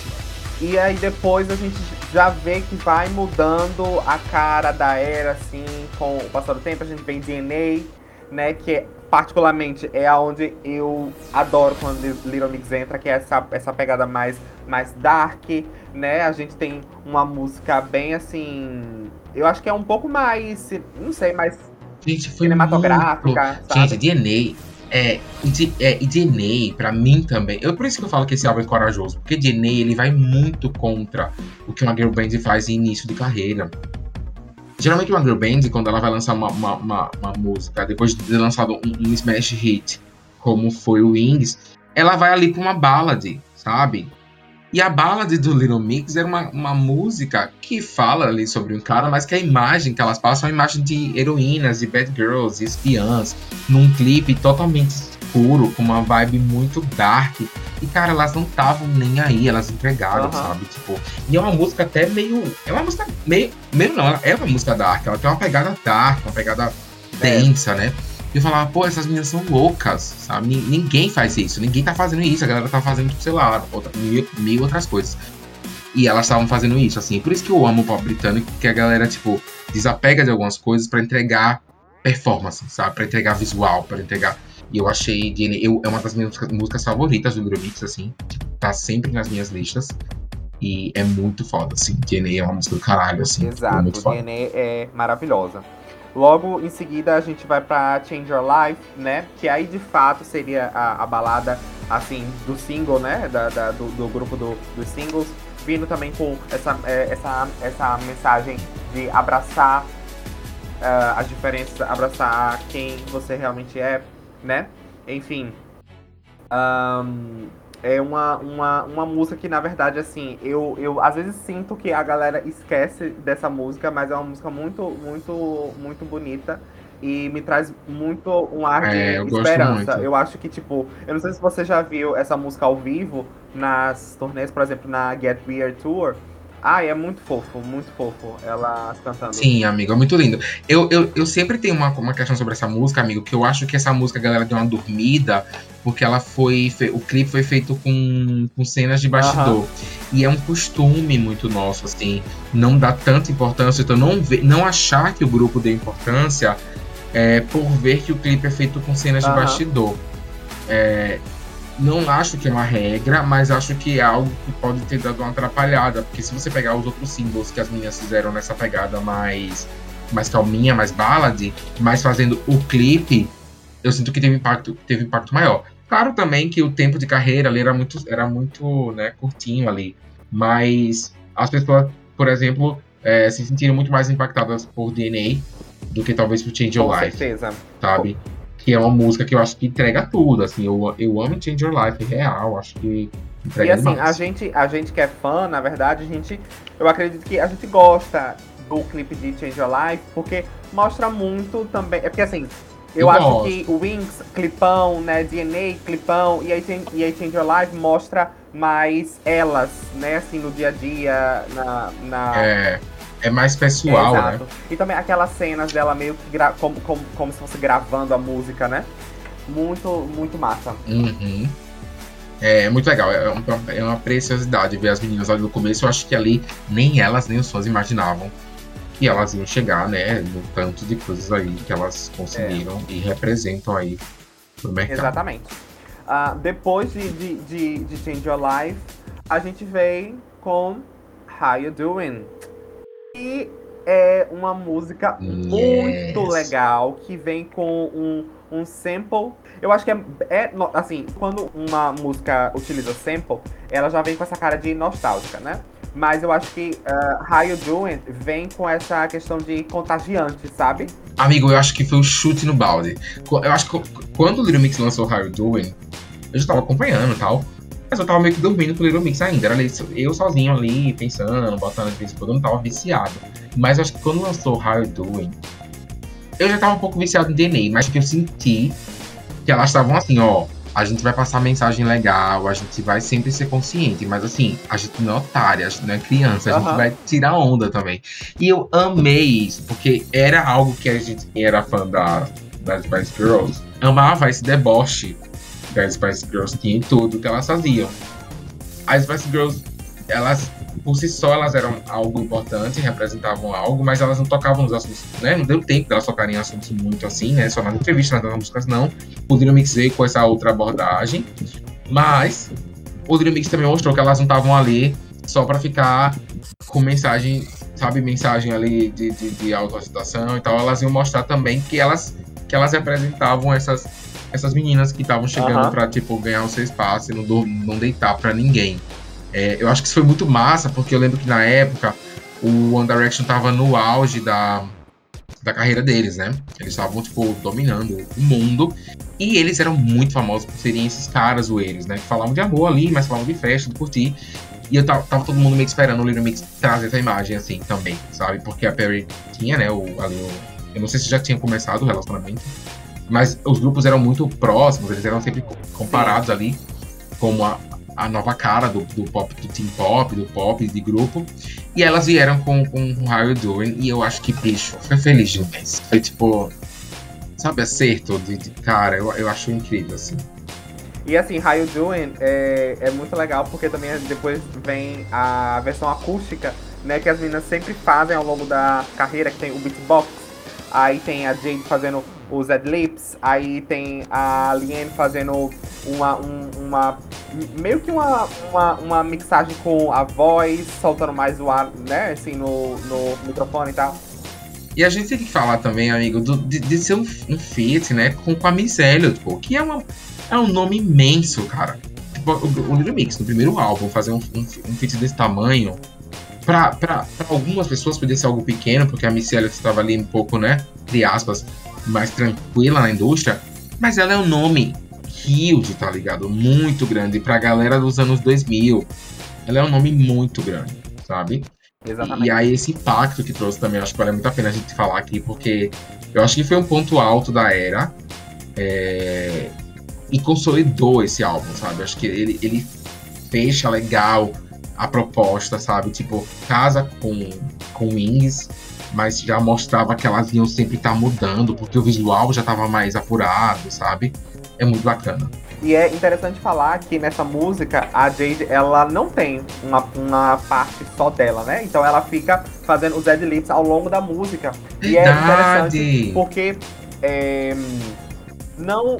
E aí depois a gente já vê que vai mudando a cara da era, assim, com o passar do tempo. A gente vem DNA, né? Que particularmente é aonde eu adoro quando Little Mix entra, que é essa, essa pegada mais, mais dark, né? A gente tem uma música bem assim. Eu acho que é um pouco mais. Não sei, mais Gente, foi cinematográfica. Muito... Gente, DNA É, e, é, e DNA, pra mim também. Eu, por isso que eu falo que esse álbum é corajoso. Porque DNA, ele vai muito contra o que uma girl band faz em início de carreira. Geralmente uma girl band, quando ela vai lançar uma, uma, uma, uma música, depois de ter lançado um, um smash hit, como foi o Wings, ela vai ali pra uma ballad, sabe? E a ballad do Little Mix é uma, uma música que fala ali sobre um cara, mas que a imagem que elas passam é uma imagem de heroínas, de bad girls, espiãs, num clipe totalmente escuro, com uma vibe muito dark. E, cara, elas não estavam nem aí, elas entregaram, uhum. sabe? Tipo, e é uma música até meio. É uma música meio. Meio não, é uma música dark, ela tem uma pegada dark, uma pegada é. densa, né? E eu falava, pô, essas meninas são loucas, sabe? Ninguém faz isso, ninguém tá fazendo isso, a galera tá fazendo, tipo, sei lá, outra, mil, mil outras coisas. E elas estavam fazendo isso, assim. Por isso que eu amo o pop britânico, que a galera, tipo, desapega de algumas coisas para entregar performance, sabe? Pra entregar visual, para entregar. E eu achei DNA, eu, é uma das minhas músicas favoritas do Euromix, assim. Tá sempre nas minhas listas. E é muito foda, assim. DNA é uma música do caralho, assim. Exato. DNA é maravilhosa. Logo em seguida a gente vai para Change Your Life, né? Que aí de fato seria a, a balada assim do single, né? Da, da do, do, grupo do, dos singles, vindo também com essa, é, essa, essa mensagem de abraçar uh, as diferenças, abraçar quem você realmente é, né? Enfim. Um, é uma, uma, uma música que, na verdade, assim, eu, eu às vezes sinto que a galera esquece dessa música, mas é uma música muito, muito, muito bonita. E me traz muito um ar de é, eu esperança. Eu acho que, tipo, eu não sei se você já viu essa música ao vivo nas turnês, por exemplo, na Get Weird Tour. Ah, é muito fofo, muito fofo ela cantando. Sim, amigo, é muito lindo. Eu, eu, eu sempre tenho uma, uma questão sobre essa música, amigo, que eu acho que essa música a galera deu uma dormida, porque ela foi. O clipe foi feito com, com cenas de bastidor. Uhum. E é um costume muito nosso, assim, não dar tanta importância, então não, não achar que o grupo deu importância é, por ver que o clipe é feito com cenas uhum. de bastidor. É, não acho que é uma regra, mas acho que é algo que pode ter dado uma atrapalhada. Porque se você pegar os outros símbolos que as meninas fizeram nessa pegada mais, mais calminha, mais ballad, mais fazendo o clipe, eu sinto que teve impacto, teve impacto maior. Claro também que o tempo de carreira ali era muito, era muito né, curtinho ali. Mas as pessoas, por exemplo, é, se sentiram muito mais impactadas por DNA do que talvez por Change Your Com Life. certeza. Sabe? Que é uma música que eu acho que entrega tudo, assim, eu, eu amo Change Your Life real, acho que entrega E assim, demais. a gente, a gente que é fã, na verdade, a gente, eu acredito que a gente gosta do clipe de Change Your Life, porque mostra muito também, é porque assim, eu, eu acho gosto. que o Wings, clipão, né, DNA, clipão, e aí, e aí Change Your Life mostra mais elas, né, assim, no dia a dia, na... na... É é mais pessoal, é, né? E também aquelas cenas dela meio que como, como, como se fosse gravando a música, né? Muito, muito massa. Uhum. É muito legal, é uma, é uma preciosidade ver as meninas ali no começo. Eu acho que ali nem elas, nem os fãs imaginavam que elas iam chegar, né? No tanto de coisas aí que elas conseguiram é. e representam aí no mercado. Exatamente. Uh, depois de, de, de, de Change Your Life, a gente vem com How You Doing? É uma música yes. muito legal que vem com um, um sample. Eu acho que é, é, assim, quando uma música utiliza sample, ela já vem com essa cara de nostálgica, né? Mas eu acho que uh, How You Doing vem com essa questão de contagiante, sabe? Amigo, eu acho que foi um chute no balde. Eu acho que quando o Little Mix lançou How You Doing, eu já tava acompanhando e tal. Mas eu tava meio que dormindo com o Little Mix ainda. Era eu sozinho ali, pensando, botando de vez em quando, eu não tava viciado. Mas acho que quando lançou How You Doing, eu já tava um pouco viciado em DNA, mas que eu senti que elas estavam assim, ó. A gente vai passar mensagem legal, a gente vai sempre ser consciente, mas assim, a gente não é otária, a gente não é criança, a uhum. gente vai tirar onda também. E eu amei isso, porque era algo que a gente era fã da, das Spice Girls, amava esse deboche as Spice Girls tinham em tudo que elas faziam. As Spice Girls, elas, por si só, elas eram algo importante, representavam algo, mas elas não tocavam nos assuntos, né? Não deu tempo delas tocarem em assuntos muito assim, né? Só nas entrevistas, nas músicas, não. Little Mix veio com essa outra abordagem, mas o Little Mix também mostrou que elas não estavam ali só para ficar com mensagem, sabe, mensagem ali de, de, de e tal. Elas iam mostrar também que elas, que elas representavam essas essas meninas que estavam chegando Aham. pra, tipo, ganhar o seu espaço e não, dor- não deitar pra ninguém. É, eu acho que isso foi muito massa, porque eu lembro que na época o One Direction tava no auge da, da carreira deles, né? Eles estavam, tipo, dominando o mundo. E eles eram muito famosos por serem esses caras zoeiros, né? Que falavam de amor ali, mas falavam de festa, de curtir. E eu tava, tava todo mundo meio que esperando o Little Mix trazer essa imagem, assim, também, sabe? Porque a Perry tinha, né, o, ali o... Eu não sei se já tinha começado o relacionamento, mas os grupos eram muito próximos, eles eram sempre co- comparados ali como a, a nova cara do, do pop, do teen pop, do pop, de grupo. E elas vieram com, com How You Doing, e eu acho que, bicho, foi feliz demais. Foi tipo, sabe, acerto de, de cara, eu, eu acho incrível, assim. E assim, How You Doing é, é muito legal porque também depois vem a versão acústica, né? Que as meninas sempre fazem ao longo da carreira, que tem o beatbox. Aí tem a Jade fazendo os ad-libs, aí tem a Liane fazendo uma, um- uma meio que uma, uma, uma mixagem com a voz, soltando mais o ar, né, assim, no, no microfone e tal. E a gente tem que falar também, amigo, do- de, de ser um, um feat, né, com, com a Miss Elliott, pô, que é, uma, é um nome imenso, cara. Tipo, o, o Little Mix, no primeiro álbum, fazer um, um, um feat desse tamanho, pra algumas pessoas podia ser algo pequeno, porque a Miss Elliott estava ali um pouco, né, entre aspas, mais tranquila na indústria, mas ela é um nome huge, tá ligado? Muito grande pra galera dos anos 2000. Ela é um nome muito grande, sabe? Exatamente. E aí esse impacto que trouxe também, acho que vale muito a pena a gente falar aqui, porque eu acho que foi um ponto alto da era é, e consolidou esse álbum, sabe? Acho que ele, ele fecha legal a proposta, sabe? Tipo, casa com, com Wings, mas já mostrava que elas iam sempre estar mudando, porque o visual já estava mais apurado, sabe? É muito bacana. E é interessante falar que nessa música a Jade ela não tem uma, uma parte só dela, né? Então ela fica fazendo os ad-libs ao longo da música. E é interessante Verdade! porque é, não,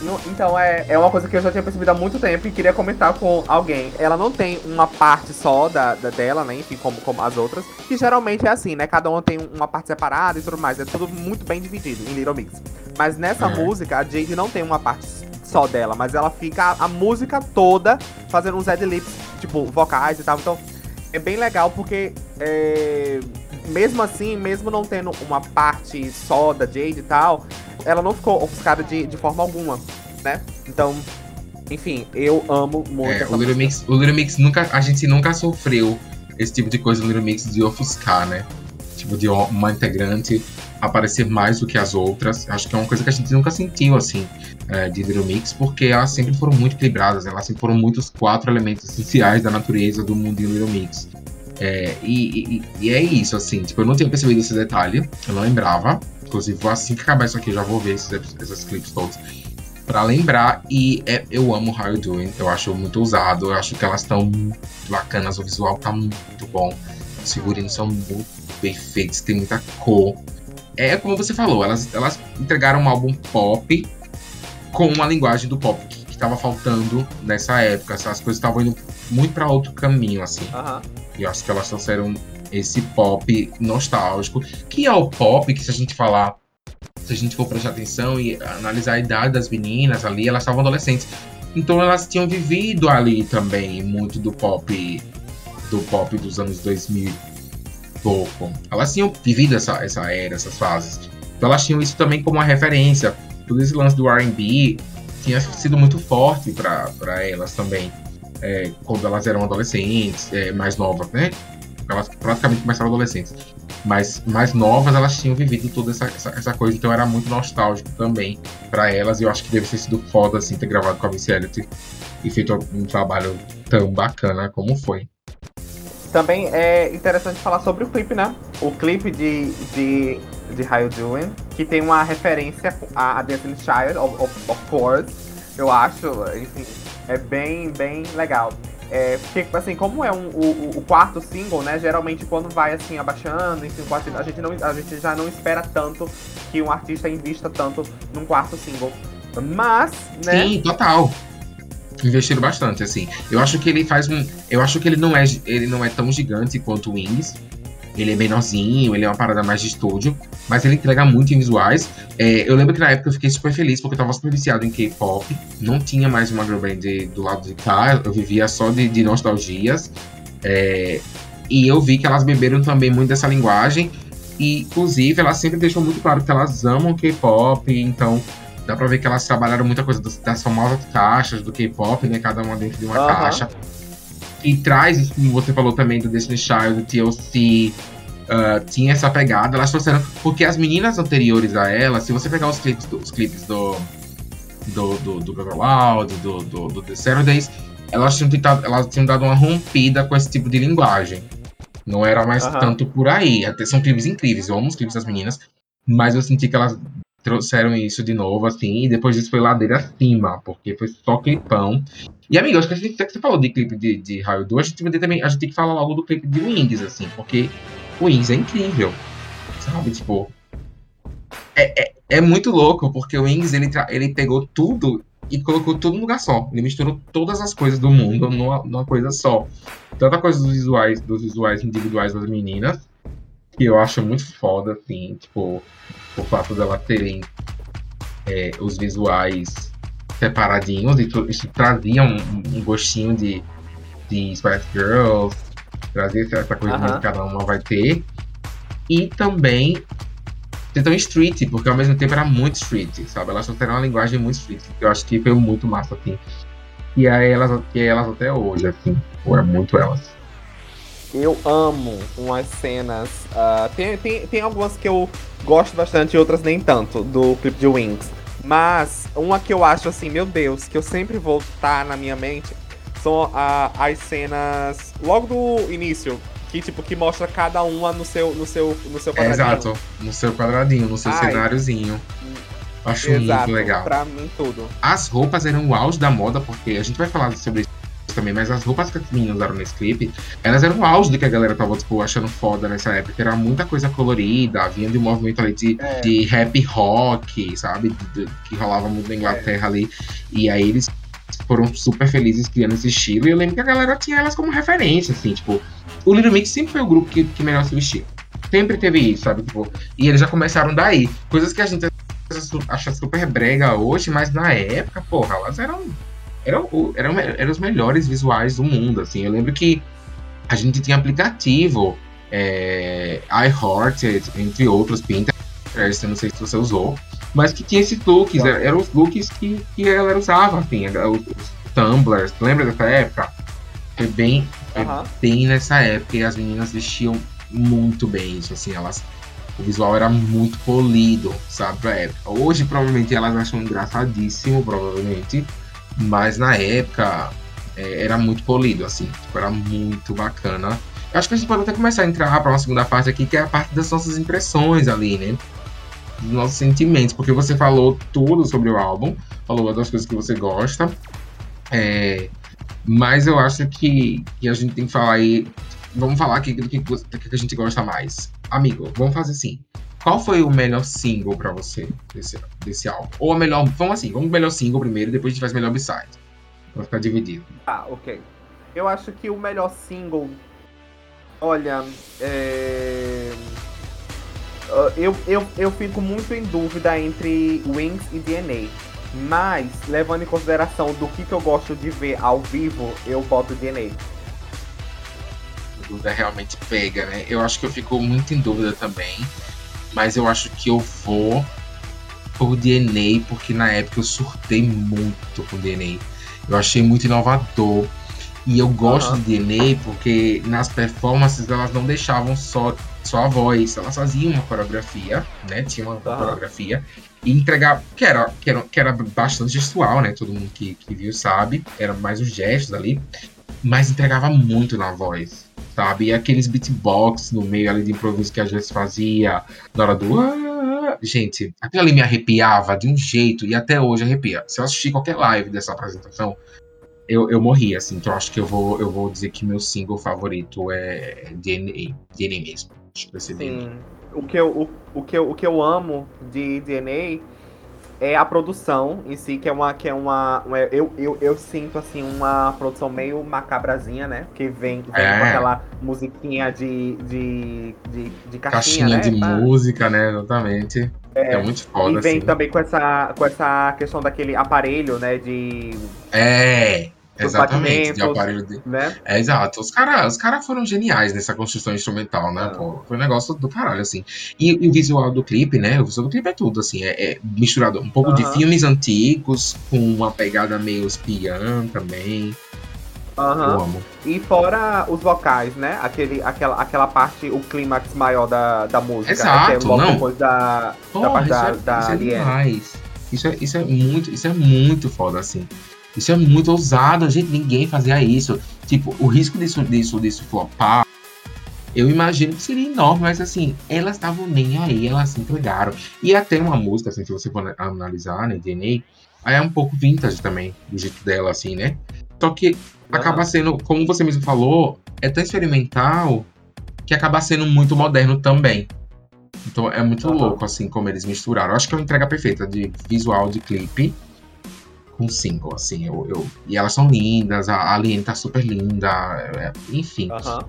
não- Então é, é uma coisa que eu já tinha percebido há muito tempo e queria comentar com alguém. Ela não tem uma parte só da, da dela, né? Enfim, como, como as outras. Que geralmente é assim, né? Cada uma tem uma parte separada e tudo mais. É tudo muito bem dividido em Little Mix. Mas nessa Uhum. música, a Jade não tem uma parte só dela, mas ela fica a, a música toda fazendo uns ad-libs, tipo, vocais e tal. Então, é bem legal porque é, mesmo assim, mesmo não tendo uma parte só da Jade e tal, ela não ficou ofuscada de, de forma alguma, né? Então, enfim, eu amo muito É, essa o Little. Mix, o Little Mix nunca, a gente nunca sofreu esse tipo de coisa no Little Mix de ofuscar, né? Tipo, de uma integrante aparecer mais do que as outras. Acho que é uma coisa que a gente nunca sentiu, assim, é, de Little Mix, porque elas sempre foram muito equilibradas, elas sempre foram muitos quatro elementos essenciais da natureza do mundinho Little Mix. É, e, e- e é isso, assim, tipo, eu não tinha percebido esse detalhe, eu não lembrava. Inclusive, vou assim que acabar isso aqui, já vou ver esses, esses clipes todos pra lembrar. E é- eu amo How You Doing, eu acho muito ousado, eu acho que elas estão bacanas, o visual tá muito bom, os figurinos são muito bem feitos, tem muita cor. É como você falou, elas, elas entregaram um álbum pop com uma linguagem do pop que, que tava faltando nessa época. Essas coisas estavam indo muito pra outro caminho, assim. E eu acho que elas trouxeram esse pop nostálgico, que é o pop que se a gente falar, se a gente for prestar atenção e analisar a idade das meninas ali, elas estavam adolescentes. Então elas tinham vivido ali também muito do pop do pop dos anos 2000 e pouco. Elas tinham vivido essa, essa era, essas fases. Então elas tinham isso também como uma referência. Todo esse lance do R&B tinha sido muito forte para elas também é, quando elas eram adolescentes, é, mais novas, né? Elas praticamente começaram adolescentes. Mas mais novas, elas tinham vivido toda essa, essa, essa coisa, então era muito nostálgico também para elas. E eu acho que deve ter sido foda assim, ter gravado com a Missy Elliott e feito um trabalho tão bacana como foi. Também é interessante falar sobre o clipe, né? O clipe de, de, de How You Doing, que tem uma referência a, Destiny's Child, of, of, of course, eu acho, enfim, é bem, bem legal. É, porque, assim, como é um, o, o quarto single, né? Geralmente quando vai assim abaixando, enfim, quarto, a, gente não, a gente já não espera tanto que um artista invista tanto num quarto single. Mas, né? Sim, total. Investiram bastante, assim. Eu acho que ele faz um. Eu acho que ele não é, ele não é tão gigante quanto o Wings. Ele é menorzinho, ele é uma parada mais de estúdio, mas ele entrega muito em visuais. É, eu lembro que na época eu fiquei super feliz porque eu tava super viciado em K-pop, não tinha mais uma girl band do lado de cá, eu vivia só de, de nostalgias. É, e eu vi que elas beberam também muito dessa linguagem. E, inclusive, elas sempre deixam muito claro que elas amam K-pop, então dá pra ver que elas trabalharam muita coisa das, das famosas caixas do K-pop, né? Cada uma dentro de uma uhum. caixa. E traz isso, como você falou também, do Destiny Child, do TLC, uh, tinha essa pegada. Elas trouxeram. Porque as meninas anteriores a ela, se você pegar os clipes do, os clipes do. Do, do, do Out, do, do, do The Saturdays, elas tinham, tentado, elas tinham dado uma rompida com esse tipo de linguagem. Não era mais uhum. tanto por aí. Até são clipes incríveis, eu amo os clipes das meninas. Mas eu senti que elas trouxeram isso de novo, assim, e depois disso foi ladeira acima, porque foi só clipão. E, amigo, acho que gente, que você falou de clipe de, de Raio 2, a gente, também, a gente tem que falar logo do clipe de Wings, assim, porque Wings é incrível, sabe? Tipo, é, é, é muito louco, porque o Wings, ele, ele pegou tudo e colocou tudo num lugar só. Ele misturou todas as coisas do mundo numa, numa coisa só. Tanta coisa dos visuais, dos visuais individuais das meninas, que eu acho muito foda, assim, tipo, o fato dela terem é, os visuais separadinhos, e isso trazia um, um, gostinho de, de Spice Girls, trazia essa coisa que cada uma vai ter. E também tão street, porque ao mesmo tempo era muito street, sabe? Elas trouxeram uma linguagem muito street, que eu acho que foi muito massa, assim. E aí elas, e elas até hoje, assim, ou é muito elas. Eu amo umas cenas. Uh, tem, tem, tem algumas que eu gosto bastante e outras nem tanto, do clipe de Wings. Mas uma que eu acho assim, meu Deus, que eu sempre vou estar na minha mente são as cenas logo do início, que tipo que mostra cada uma no seu no seu no seu quadradinho. exato, no seu quadradinho, no seu Ai, cenáriozinho. Acho exato, muito legal. Pra mim tudo. As roupas eram o auge da moda, porque a gente vai falar sobre isso também, mas as roupas que as meninas usaram nesse clipe, elas eram o auge do que a galera tava, tipo, achando foda nessa época. Era muita coisa colorida, vinha de um movimento ali de, é. de rap rock, sabe? De, de, que rolava muito na Inglaterra é. ali. E aí eles foram super felizes criando esse estilo. E eu lembro que a galera tinha elas como referência, assim, tipo, o Little Mix sempre foi o grupo que, que melhor se vestiu. Sempre teve isso, sabe? Tipo, e eles já começaram daí. Coisas que a gente acha super brega hoje, mas na época, porra, elas eram. Eram, eram, eram os melhores visuais do mundo, assim. Eu lembro que a gente tinha aplicativo, é, iHeart, entre outros, Pinterest, não sei se você usou, mas que tinha esses looks, eram os looks que, que ela usava, assim, os, os tumblers, lembra dessa época? Foi bem, uhum. bem nessa época e as meninas vestiam muito bem isso, assim, elas. O visual era muito polido, sabe, pra época. Hoje, provavelmente, elas acham engraçadíssimo, provavelmente. Mas na época é, era muito polido, assim. Tipo, era muito bacana. Eu acho que a gente pode até começar a entrar para uma segunda parte aqui, que é a parte das nossas impressões ali, né? Dos nossos sentimentos. Porque você falou tudo sobre o álbum, falou das coisas que você gosta. É, mas eu acho que, que a gente tem que falar aí. Vamos falar aqui do que, do que a gente gosta mais. Amigo, vamos fazer assim. Qual foi o melhor single pra você desse, desse álbum? Ou a melhor. Vamos assim, vamos melhor single primeiro, depois a gente faz melhor b-side. Pra ficar dividido. Ah, ok. Eu acho que o melhor single. Olha, é... eu, eu, eu fico muito em dúvida entre Wings e DNA. Mas, levando em consideração do que, que eu gosto de ver ao vivo, eu boto DNA. A dúvida realmente pega, né? Eu acho que eu fico muito em dúvida também. Mas eu acho que eu vou por DNA, porque na época eu surtei muito com DNA. Eu achei muito inovador. E eu gosto uhum. de DNA porque nas performances elas não deixavam só, só a voz, elas faziam uma coreografia, né? Tinha uma uhum. coreografia e entregar, que era, que era, que era bastante gestual, né? Todo mundo que, que viu sabe, era mais os gestos ali, mas entregava muito na voz, sabe? E aqueles beatbox no meio ali de improviso que a gente fazia na hora do. Ah", gente, aquilo ali me arrepiava de um jeito e até hoje arrepia. Se eu assistir qualquer live dessa apresentação, eu, eu morri, assim. Então acho que eu vou, eu vou dizer que meu single favorito é DNA, DNA mesmo. Acho que vai ser. DNA o que eu, o, o, que eu, o que eu amo de DNA é a produção em si, que é uma. Que é uma, uma eu, eu, eu sinto assim uma produção meio macabrazinha, né? Que vem, vem É. com aquela musiquinha de, de, de, de Caixinha caixinha, né? de Tá? música, né? Exatamente. É, muito foda, E vem assim. também com essa, com essa questão daquele aparelho, né? De. É, exatamente. De aparelho de... né? É, exato. Os caras os cara foram geniais nessa construção instrumental, né, Ah. pô? Foi um negócio do caralho, assim. E, e o visual do clipe, né? O visual do clipe é tudo, assim. É, é misturado um pouco de Aham. filmes antigos com uma pegada meio espiã também. Amo. E fora os vocais, né? Aquele, aquela, aquela parte, o clímax maior da, da música. Exato, que é logo não. depois da, da Porra, parte isso da, é, da isso é. Isso é, isso, é muito, isso é muito foda, assim. Isso é muito ousado, gente. Ninguém fazia isso. Tipo, o risco disso, disso, disso flopar, eu imagino que seria enorme, mas assim, elas estavam nem aí, elas se entregaram. E até uma música, assim, se você for analisar, né, DNA, aí é um pouco vintage também, do jeito dela, assim, né? Só que acaba sendo, como você mesmo falou, é tão experimental que acaba sendo muito moderno também. Então é muito louco, assim, como eles misturaram. Eu acho que é uma entrega perfeita de visual de clipe com single, assim. Eu, eu- E elas são lindas, a a Aline tá super linda, é- enfim. Aham.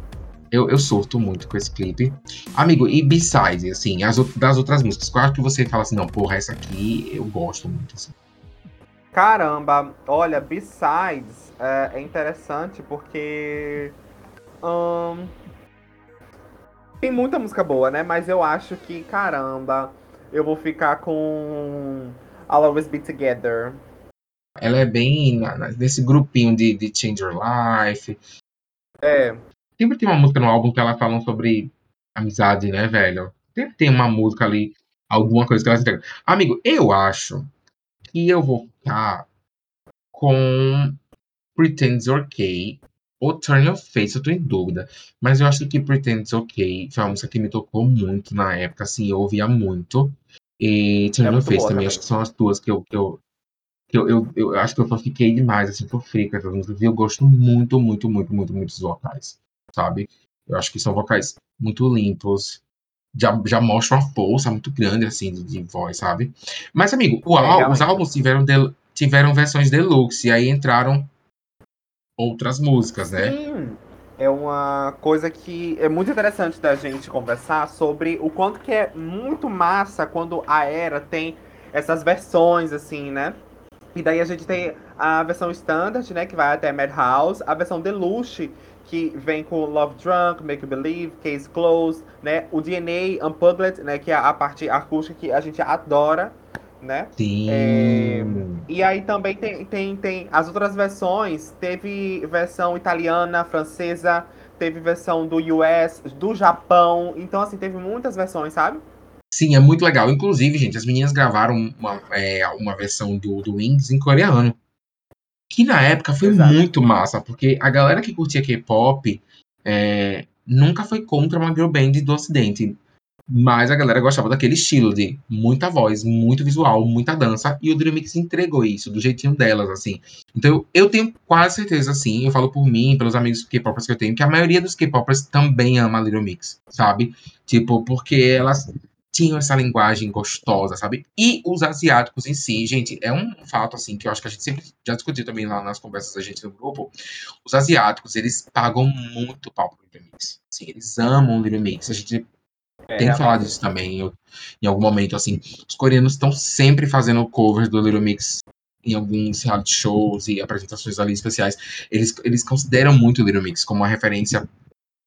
Eu, eu surto muito com esse clipe. Amigo, e besides, assim, as, das outras músicas, qual é que você fala assim, não, porra, essa aqui eu gosto muito, assim. Caramba, olha, Besides é, é interessante porque. ahn, tem muita música boa, né? Mas eu acho que, caramba, eu vou ficar com I'll Always Be Together. Ela é bem nesse grupinho de, de Change Your Life. É, Sempre tem uma música no álbum que ela fala sobre amizade, né, velho? Sempre tem uma música ali, alguma coisa que ela se entrega. Amigo, eu acho que eu vou ficar com Pretends Okay ou Turn Your Face, eu tô em dúvida. Mas eu acho que Pretends Okay foi uma música que me tocou muito na época, assim, eu ouvia muito. E Turn É Your Face boa também, também. acho que são as duas que eu, que eu, que eu, eu, eu acho que eu fiquei demais, assim, sofri com essas músicas. E eu gosto muito, muito, muito, muito, muito dos vocais, sabe? Eu acho que são vocais muito limpos. Já, já mostra uma força muito grande, assim, de, de voz, sabe? Mas, amigo, É, os álbuns tiveram, del- tiveram versões deluxe, e aí entraram outras músicas, né? Sim, é uma coisa que é muito interessante da gente conversar sobre o quanto que é muito massa quando a era tem essas versões, assim, né? E daí a gente tem a versão standard, né, que vai até Madhouse, a versão deluxe, que vem com Love Drunk, Make You Believe, Case Closed, né, o DNA Unplugged, né, que é a parte acústica que a gente adora, né? Sim. É, E aí também tem, tem, tem as outras versões. Teve versão italiana, francesa, teve versão do US, do Japão. Então, assim, teve muitas versões, sabe? Sim, é muito legal. Inclusive, gente, as meninas gravaram uma, é, uma versão do, do Wings em coreano. Que na época foi Exato. muito massa, porque a galera que curtia K-pop é, nunca foi contra uma girl band do ocidente. Mas a galera gostava daquele estilo de muita voz, muito visual, muita dança. E o Dream Mix entregou isso, do jeitinho delas, assim. Então eu tenho quase certeza, assim, eu falo por mim, pelos amigos K-popers que eu tenho, que a maioria dos K-popers também ama a Little Mix, sabe? Tipo, porque elas tinham essa linguagem gostosa, sabe? E os asiáticos em si, gente, é um fato, assim, que eu acho que a gente sempre já discutiu também lá nas conversas da gente no grupo. Os asiáticos, eles pagam muito pau pro Little Mix. Assim, eles amam o Little Mix. A gente É, tem falar realmente. disso também em, em algum momento, assim. Os coreanos estão sempre fazendo covers do Little Mix em alguns reality shows e apresentações ali especiais. Eles, eles consideram muito o Little Mix como uma referência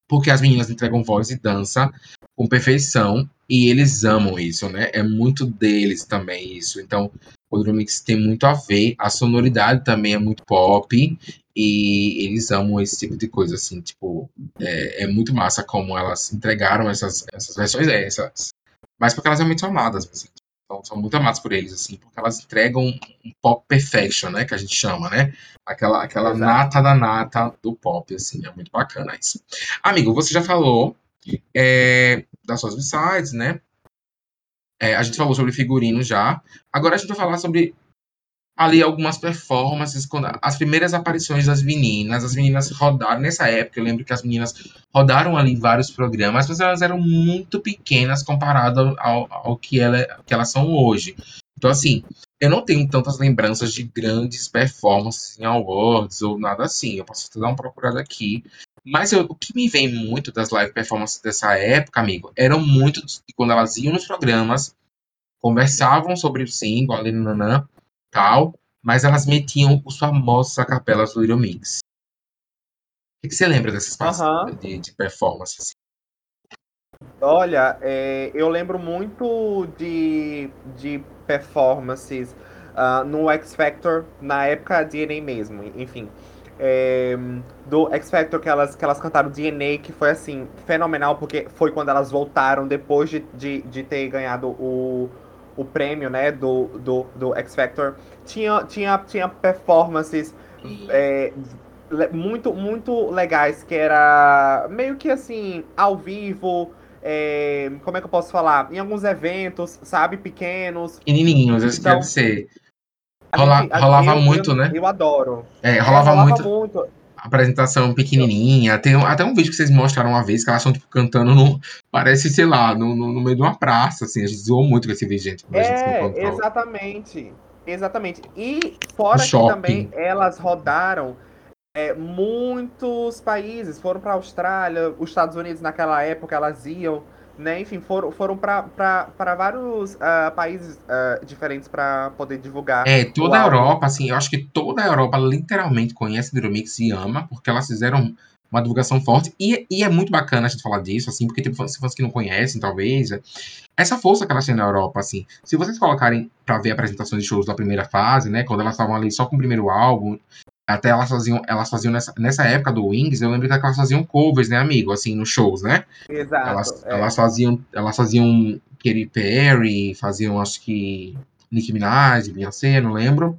porque as meninas entregam voz e dança com perfeição e eles amam isso, né? É muito deles também isso. Então, o Little Mix tem muito a ver, a sonoridade também é muito pop e eles amam esse tipo de coisa, assim, tipo, é, é muito massa como elas entregaram essas, essas versões, é, essas, mas porque elas são amadas, assim, então, são muito amadas por eles, assim, porque elas entregam um pop perfection, né, que a gente chama, né, aquela, aquela Exato. nata da nata do pop, assim, é muito bacana isso. Amigo, você já falou é, das suas B-sides, né, é, a gente falou sobre figurino já, agora a gente vai falar sobre ali algumas performances, quando, as primeiras aparições das meninas, as meninas rodaram nessa época, eu lembro que as meninas rodaram ali vários programas, mas elas eram muito pequenas comparado ao, ao que, ela, que elas são hoje. Então, assim, eu não tenho tantas lembranças de grandes performances em awards ou nada assim. Eu posso até dar uma procurada aqui. Mas eu, o que me vem muito das live performances dessa época, amigo, eram muito quando elas iam nos programas, conversavam sobre o single, ali, nanã, tal, mas elas metiam os famosos acapelas do Little Mix. O que, você lembra dessas partes Aham. de, de performance? assim? Olha, é, eu lembro muito de, de performances ah, no X Factor, na época DNA mesmo, enfim. É, do X Factor que elas, que elas cantaram DNA, que foi assim, fenomenal, porque foi quando elas voltaram depois de, de, de ter ganhado o, o prêmio, né, do, do, do X Factor. Tinha, tinha, tinha performances é, muito, muito legais, que era meio que assim, ao vivo, é, como é que eu posso falar? Em alguns eventos, sabe, pequenos. Pequenininhos, isso quer Então, dizer. a Rola- gente, rolava eu, muito, eu, né? Eu adoro. É, É, rolava rolava muito muito. Apresentação pequenininha. Tem até um vídeo que vocês mostraram uma vez que elas estão tipo, cantando no. Parece, sei lá, no, no, no meio de uma praça, assim. A gente zoou muito com esse vídeo, gente, É, exatamente. Exatamente. E fora que também elas rodaram é, muitos países, foram para a Austrália, os Estados Unidos naquela época elas iam, né? Enfim, foram, foram para vários ah, países ah, diferentes para poder divulgar É, toda a. Europa, assim, eu acho que toda a Europa literalmente conhece Little Mix e ama, porque elas fizeram uma divulgação forte. E, e é muito bacana a gente falar disso, assim, porque tipo, se fãs que não conhecem, talvez, essa força que elas têm na Europa, assim. Se vocês colocarem pra ver apresentações de shows da primeira fase, né, quando elas estavam ali só com o primeiro álbum, até elas faziam, elas faziam nessa, nessa época do Wings, eu lembro que elas faziam covers, né, amigo, assim, nos shows, né? Exato. Elas, é. elas faziam, elas faziam Katy Perry, faziam, acho que, Nicki Minaj, Beyoncé, não lembro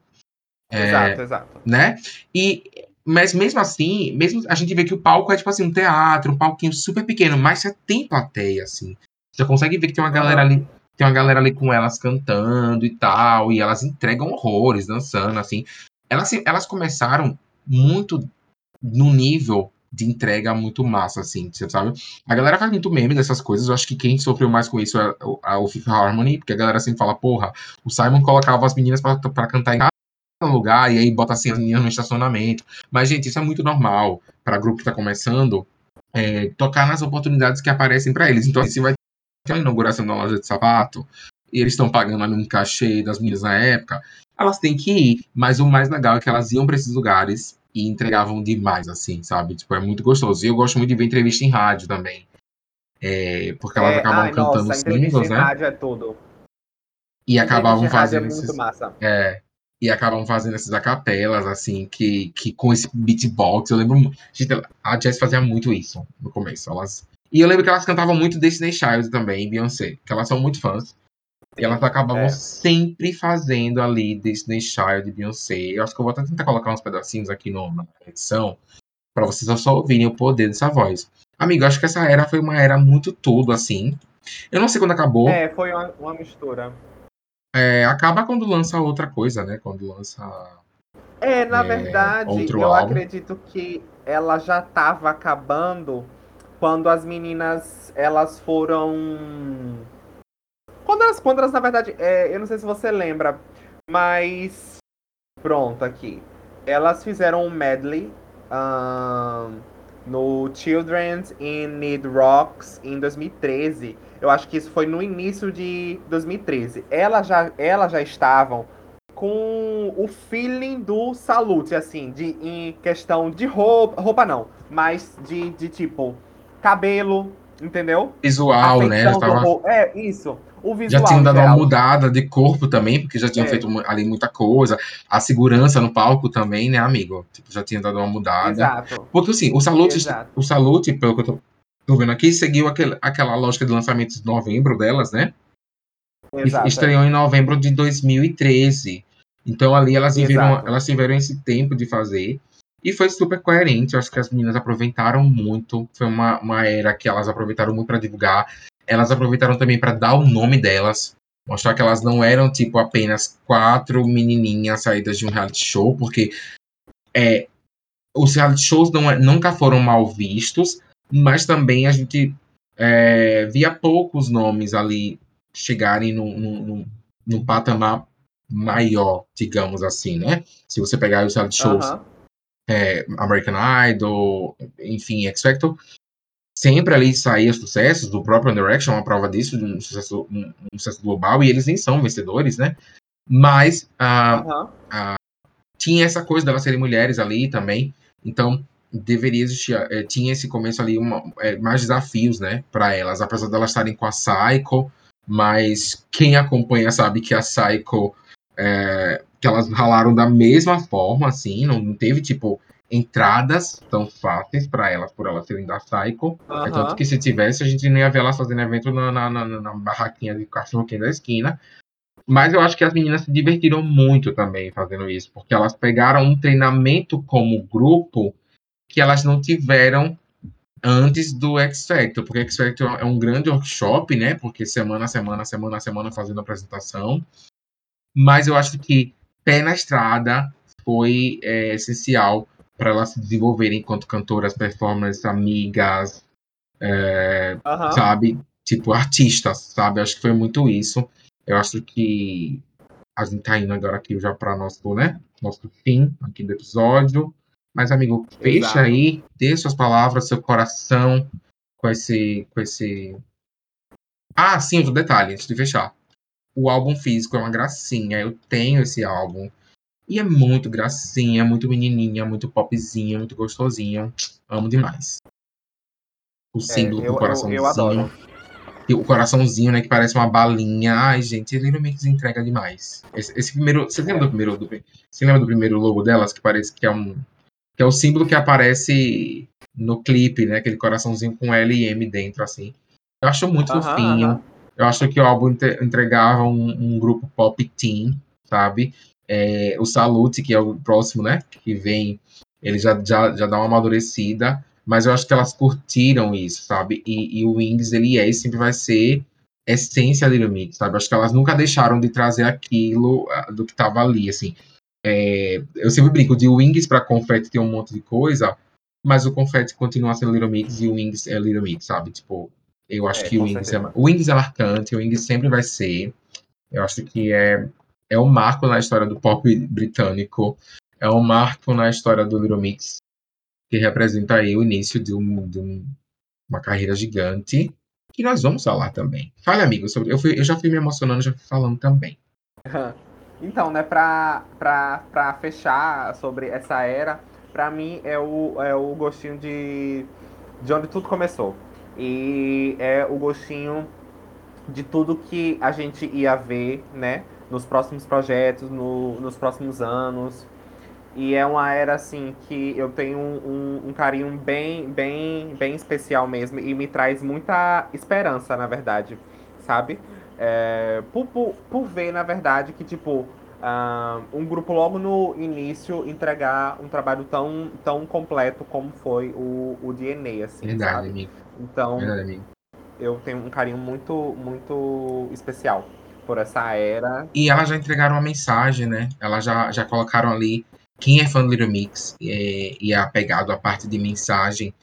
Exato, exato. né? E mas mesmo assim, mesmo a gente vê que o palco é tipo assim um teatro, um palquinho super pequeno, mas você tem plateia assim. Você consegue ver que tem uma galera ali, tem uma galera ali com elas cantando e tal, e elas entregam horrores dançando assim. Elas elas começaram muito no nível de entrega muito massa assim, você sabe? A galera faz muito meme dessas coisas. Eu acho que quem sofreu mais com isso é o, o Fifth Harmony, porque a galera sempre fala, porra, o Simon colocava as meninas pra cantar em cada lugar e aí bota assim as meninas no estacionamento. Mas, gente, isso é muito normal para grupo que tá começando é, tocar nas oportunidades que aparecem para eles. Então, assim, se vai ter uma inauguração da loja de sapato e eles estão pagando ali um cachê das meninas na época, elas têm que ir. Mas o mais legal é que elas iam para esses lugares e entregavam demais, assim, sabe? Tipo, é muito gostoso. E eu gosto muito de ver entrevista em rádio também. É, porque elas É, acabam ai, cantando nossa, singles, né? rádio é tudo. E acabavam é fazendo muito esses. massa. É, e acabam fazendo essas acapelas, assim, que, que com esse beatbox, eu lembro. Gente, a Jess fazia muito isso no começo. Elas, e eu lembro que elas cantavam muito Destiny Child também, e Beyoncé, que elas são muito fãs. E elas acabavam é. sempre fazendo ali Destiny Child e Beyoncé. Eu acho que eu vou até tentar colocar uns pedacinhos aqui no, na edição, pra vocês só ouvirem o poder dessa voz. Amigo, eu acho que essa era foi uma era muito tudo, assim. Eu não sei quando acabou. É, foi uma, uma mistura. É, acaba quando lança outra coisa, né? Quando lança. É, na É, verdade, eu álbum. acredito que ela já tava acabando quando as meninas elas foram. Quando elas, na verdade, é, eu não sei se você lembra, mas pronto aqui. Elas fizeram um medley ahn, no Children's in Need Rocks em 2013. Eu acho que isso foi no início de 2013. Elas já, elas já estavam com o feeling do Salute, assim, de, em questão de roupa, roupa não, mas de, de tipo, cabelo, entendeu? Visual, né? Do tava, ro- É, isso. O já visual tinham em dado uma mudada de corpo também, porque já tinham É. feito ali muita coisa. A segurança no palco também, né, amigo? Tipo, já tinha dado uma mudada. Exato. Porque assim, o Salute, Exato. o Salute, pelo que eu tô, tô vendo aqui, seguiu aquele, aquela lógica de lançamentos de novembro delas, né? Exato. estreou em novembro de 2013. Então ali elas tiveram, Exato. elas tiveram esse tempo de fazer. E foi super coerente. Eu acho que as meninas aproveitaram muito. Foi uma, uma era que elas aproveitaram muito para divulgar. Elas aproveitaram também para dar o nome delas. Mostrar que elas não eram, tipo, apenas quatro menininhas saídas de um reality show. Porque é, os reality shows não é- nunca foram mal vistos. Mas também a gente é, via poucos nomes ali chegarem num, num, num- patamar maior, digamos assim, né? Se você pegar os reality shows, Aham. é, American Idol, enfim, X Factor, sempre ali saía sucessos, do próprio One Direction, uma prova disso, de um sucesso, um, um sucesso global, e eles nem são vencedores, né? Mas ah, Aham. tinha essa coisa delas serem mulheres ali também, então deveria existir, eh, tinha esse começo ali uma, eh, mais desafios, né, para elas, apesar delas estarem com a Psycho, mas quem acompanha sabe que a Psycho, eh, que elas ralaram da mesma forma, assim, não, não teve, tipo, entradas tão fáceis para elas, por elas serem da Psycho, é tanto que se tivesse, a gente não ia ver elas fazendo evento na, na, na, na barraquinha de cachorro da esquina, mas eu acho que as meninas se divertiram muito também fazendo isso, porque elas pegaram um treinamento como grupo que elas não tiveram antes do X Factor, porque X Factor é um grande workshop, né? Porque semana a semana, semana a semana fazendo apresentação. Mas eu acho que pé na estrada foi é, essencial para elas se desenvolverem enquanto cantoras, performers, amigas, Aham. sabe? Tipo, artistas, sabe? Acho que foi muito isso. Eu acho que a gente tá indo agora aqui já para nosso, né? Nosso fim aqui do episódio. Mas, amigo, fecha Exato. aí, dê suas palavras, seu coração com esse. Com esse... Ah, sim, outro detalhe, antes de fechar. O álbum físico é uma gracinha. Eu tenho esse álbum. E é muito gracinha, muito menininha, muito popzinha, muito gostosinha. Amo demais. O É, símbolo com eu, o eu, coraçãozinho. eu adoro. E o coraçãozinho, né, que parece uma balinha. Ai, gente, Little Mix entrega demais. Esse, esse primeiro, você lembra do primeiro, do, você lembra do primeiro logo delas que parece que é um que é o símbolo que aparece no clipe, né, aquele coraçãozinho com L e M dentro assim. Eu acho muito Aham, fofinho. aham. Eu acho que o álbum entre- entregava um, um grupo pop teen, sabe? É, o Salute, que é o próximo, né, que vem, ele já, já, já dá uma amadurecida, mas eu acho que elas curtiram isso, sabe? E, e o Wings, ele é e sempre vai ser essência Little Mix, sabe? Acho que elas nunca deixaram de trazer aquilo ah, do que tava ali, assim. É, eu sempre brinco, de Wings pra Confetti tem um monte de coisa, mas o Confetti continua sendo Little Mix e o Wings é Little Mix, sabe? Tipo, eu acho É, que o Wings é, o Wings é marcante, o Wings sempre vai ser. Eu acho que é, é um marco na história do pop britânico, é um marco na história do Little Mix, que representa aí o início de, um, de um- uma carreira gigante, que nós vamos falar também. Fale, amigo, sobre, eu, fui- eu já fui me emocionando, já fui falando também. Então, né, pra, pra, pra fechar sobre essa era, pra mim é o, é o gostinho de, de onde tudo começou. E é o gostinho de tudo que a gente ia ver, né, nos próximos projetos, no, nos próximos anos. E é uma era, assim, que eu tenho um, um carinho bem, bem, bem especial mesmo. E me traz muita esperança, na verdade, sabe? É, por, por, por ver, na verdade, que, tipo, ah, um grupo logo no início entregar um trabalho tão, tão completo como foi o, o DNA, assim, Verdade, sabe? amigo. Então, Verdade, amigo. eu tenho um carinho muito, muito especial por essa era. E elas já entregaram uma mensagem, né? Elas já, já colocaram ali quem é fã do Little Mix é, e é apegado à parte de mensagem,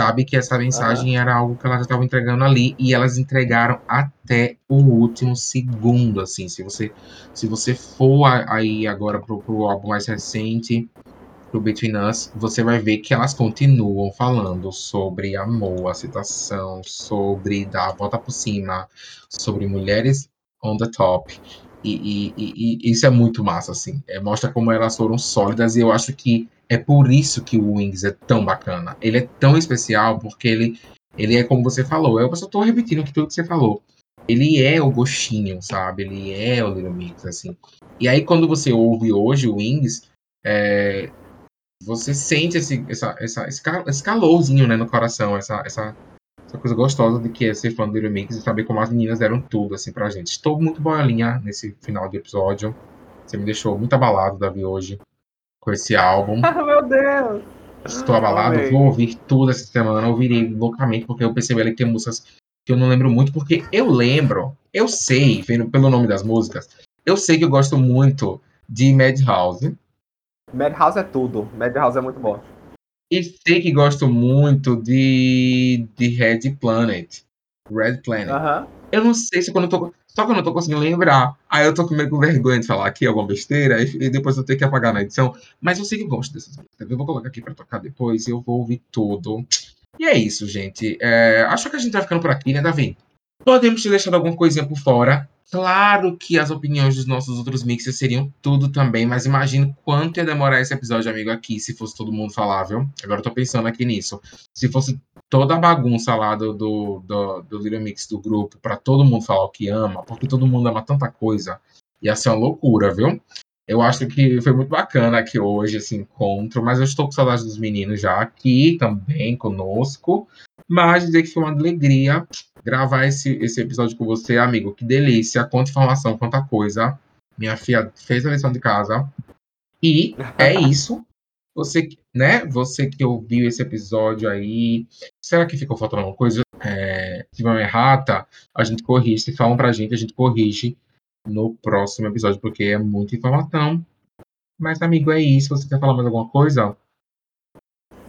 sabe que essa mensagem era algo que elas já estavam entregando ali e elas entregaram até o último segundo, assim. Se você, se você for aí agora pro, pro álbum mais recente, pro Between Us, você vai ver que elas continuam falando sobre amor, aceitação, sobre dar a volta por cima, sobre mulheres on the top. E, e- e- e isso é muito massa, assim. É, mostra como elas foram sólidas e eu acho que é por isso que o Wings é tão bacana. Ele é tão especial porque ele, ele é como você falou. Eu só tô repetindo aqui tudo que você falou. Ele é o gostinho, sabe? Ele é o Little Mix, assim. E aí, quando você ouve hoje o Wings, é, você sente esse, essa, essa, esse, ca- esse calorzinho né, no coração, essa, essa, essa coisa gostosa de que é ser fã do Little Mix e saber como as meninas deram tudo assim pra gente. Estou muito boiolinha nesse final de episódio. Você me deixou muito abalado, Davi, hoje, com esse álbum. Meu Deus! Estou abalado, Amei. vou ouvir tudo essa semana, ouvirei loucamente, porque eu percebi ali que tem músicas que eu não lembro muito, porque eu lembro, eu sei, vendo pelo nome das músicas, eu sei que eu gosto muito de Madhouse, Madhouse é tudo. Madhouse é muito bom. E sei que gosto muito de, de Red Planet. Red Planet. Aham. Eu não sei se quando eu tô. Só que eu não tô conseguindo lembrar. Aí eu tô com meio com vergonha de falar aqui alguma besteira e depois eu tenho que apagar na edição. Mas eu sei que gosto dessas músicas. Eu vou colocar aqui pra tocar depois e eu vou ouvir tudo. E é isso, gente. É, acho que a gente vai ficando por aqui, né, Davi? Podemos ter deixado alguma coisinha por fora. Claro que as opiniões dos nossos outros mixers seriam tudo também, mas imagino quanto ia demorar esse episódio, amigo, aqui, se fosse todo mundo falável. Agora eu tô pensando aqui nisso. Se fosse toda a bagunça lá do, do, do, do Little Mix do grupo, para todo mundo falar o que ama, porque todo mundo ama tanta coisa, ia ser uma loucura, viu? Eu acho que foi muito bacana aqui hoje esse encontro, mas eu estou com saudade dos meninos já aqui também conosco. Mas dizer que foi uma alegria gravar esse, esse episódio com você, amigo. Que delícia, quanta informação, quanta coisa. Minha filha fez a lição de casa. E é isso. Você, né? Você que ouviu esse episódio aí, será que ficou faltando alguma coisa? É, se tiver uma errata, a gente corrige. Se falam pra gente, a gente corrige no próximo episódio, porque é muita informação. Mas, amigo, é isso. Você quer falar mais alguma coisa?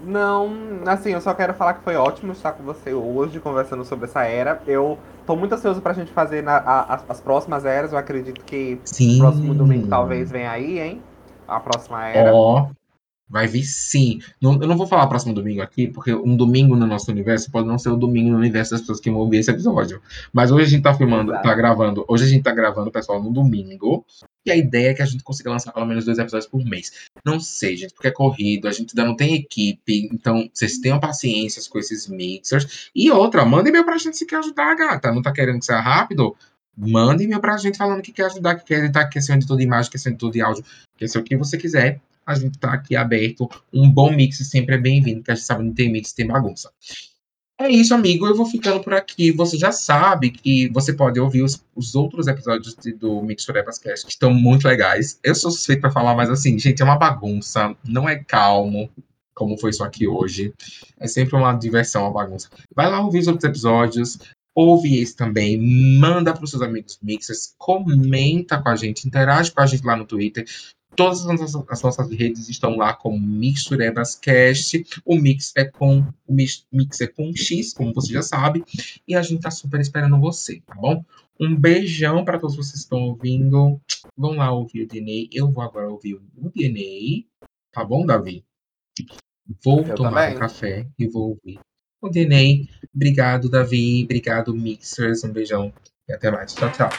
Não, assim, eu só quero falar que foi ótimo estar com você hoje conversando sobre essa era. Eu tô muito ansioso pra gente fazer na, a, as, as, próximas eras. Eu acredito que Sim. próximo domingo talvez venha aí, hein? A próxima era. Ó, oh, vai vir sim. Não, eu não vou falar próximo domingo aqui, porque um domingo no nosso universo pode não ser o domingo no universo das pessoas que vão ouvir esse episódio. Mas hoje a gente tá filmando, Exato. tá gravando. Hoje a gente tá gravando, pessoal, no domingo. E a ideia é que a gente consiga lançar pelo menos dois episódios por mês. Não sei, gente, porque é corrido, a gente ainda não tem equipe, então vocês tenham paciência com esses mixers. E outra, manda e-mail pra gente se quer ajudar gata. Não tá querendo que seja rápido? Manda e-mail pra gente falando que quer ajudar, que quer editar, que quer ser um editor de imagem, que quer ser um editor de áudio, que quer ser o que você quiser. A gente tá aqui aberto. Um bom mix sempre é bem-vindo, porque a gente sabe que não tem mix, tem bagunça. É isso, amigo. Eu vou ficando por aqui. Você já sabe que você pode ouvir os, os outros episódios de, do Mix Forever Cast, que estão muito legais. Eu sou suspeito para falar, mas assim, gente, é uma bagunça. Não é calmo, como foi isso aqui hoje. É sempre uma diversão, uma bagunça. Vai lá ouvir os outros episódios. Ouve esse também, manda para os seus amigos mixers, comenta com a gente, interage com a gente lá no Twitter. Todas as nossas, as nossas, redes estão lá como Mixurebas Cast. O Mix é com o Mix, Mix é com X, como você já sabe. E a gente tá super esperando você, tá bom? Um beijão para todos vocês que estão ouvindo. Vão lá ouvir o DNA. Eu vou agora ouvir o DNA. Tá bom, Davi? Vou Eu tomar também. um café e vou ouvir o DNA. Obrigado, Davi. Obrigado, Mixers. Um beijão e até mais. Tchau, tchau.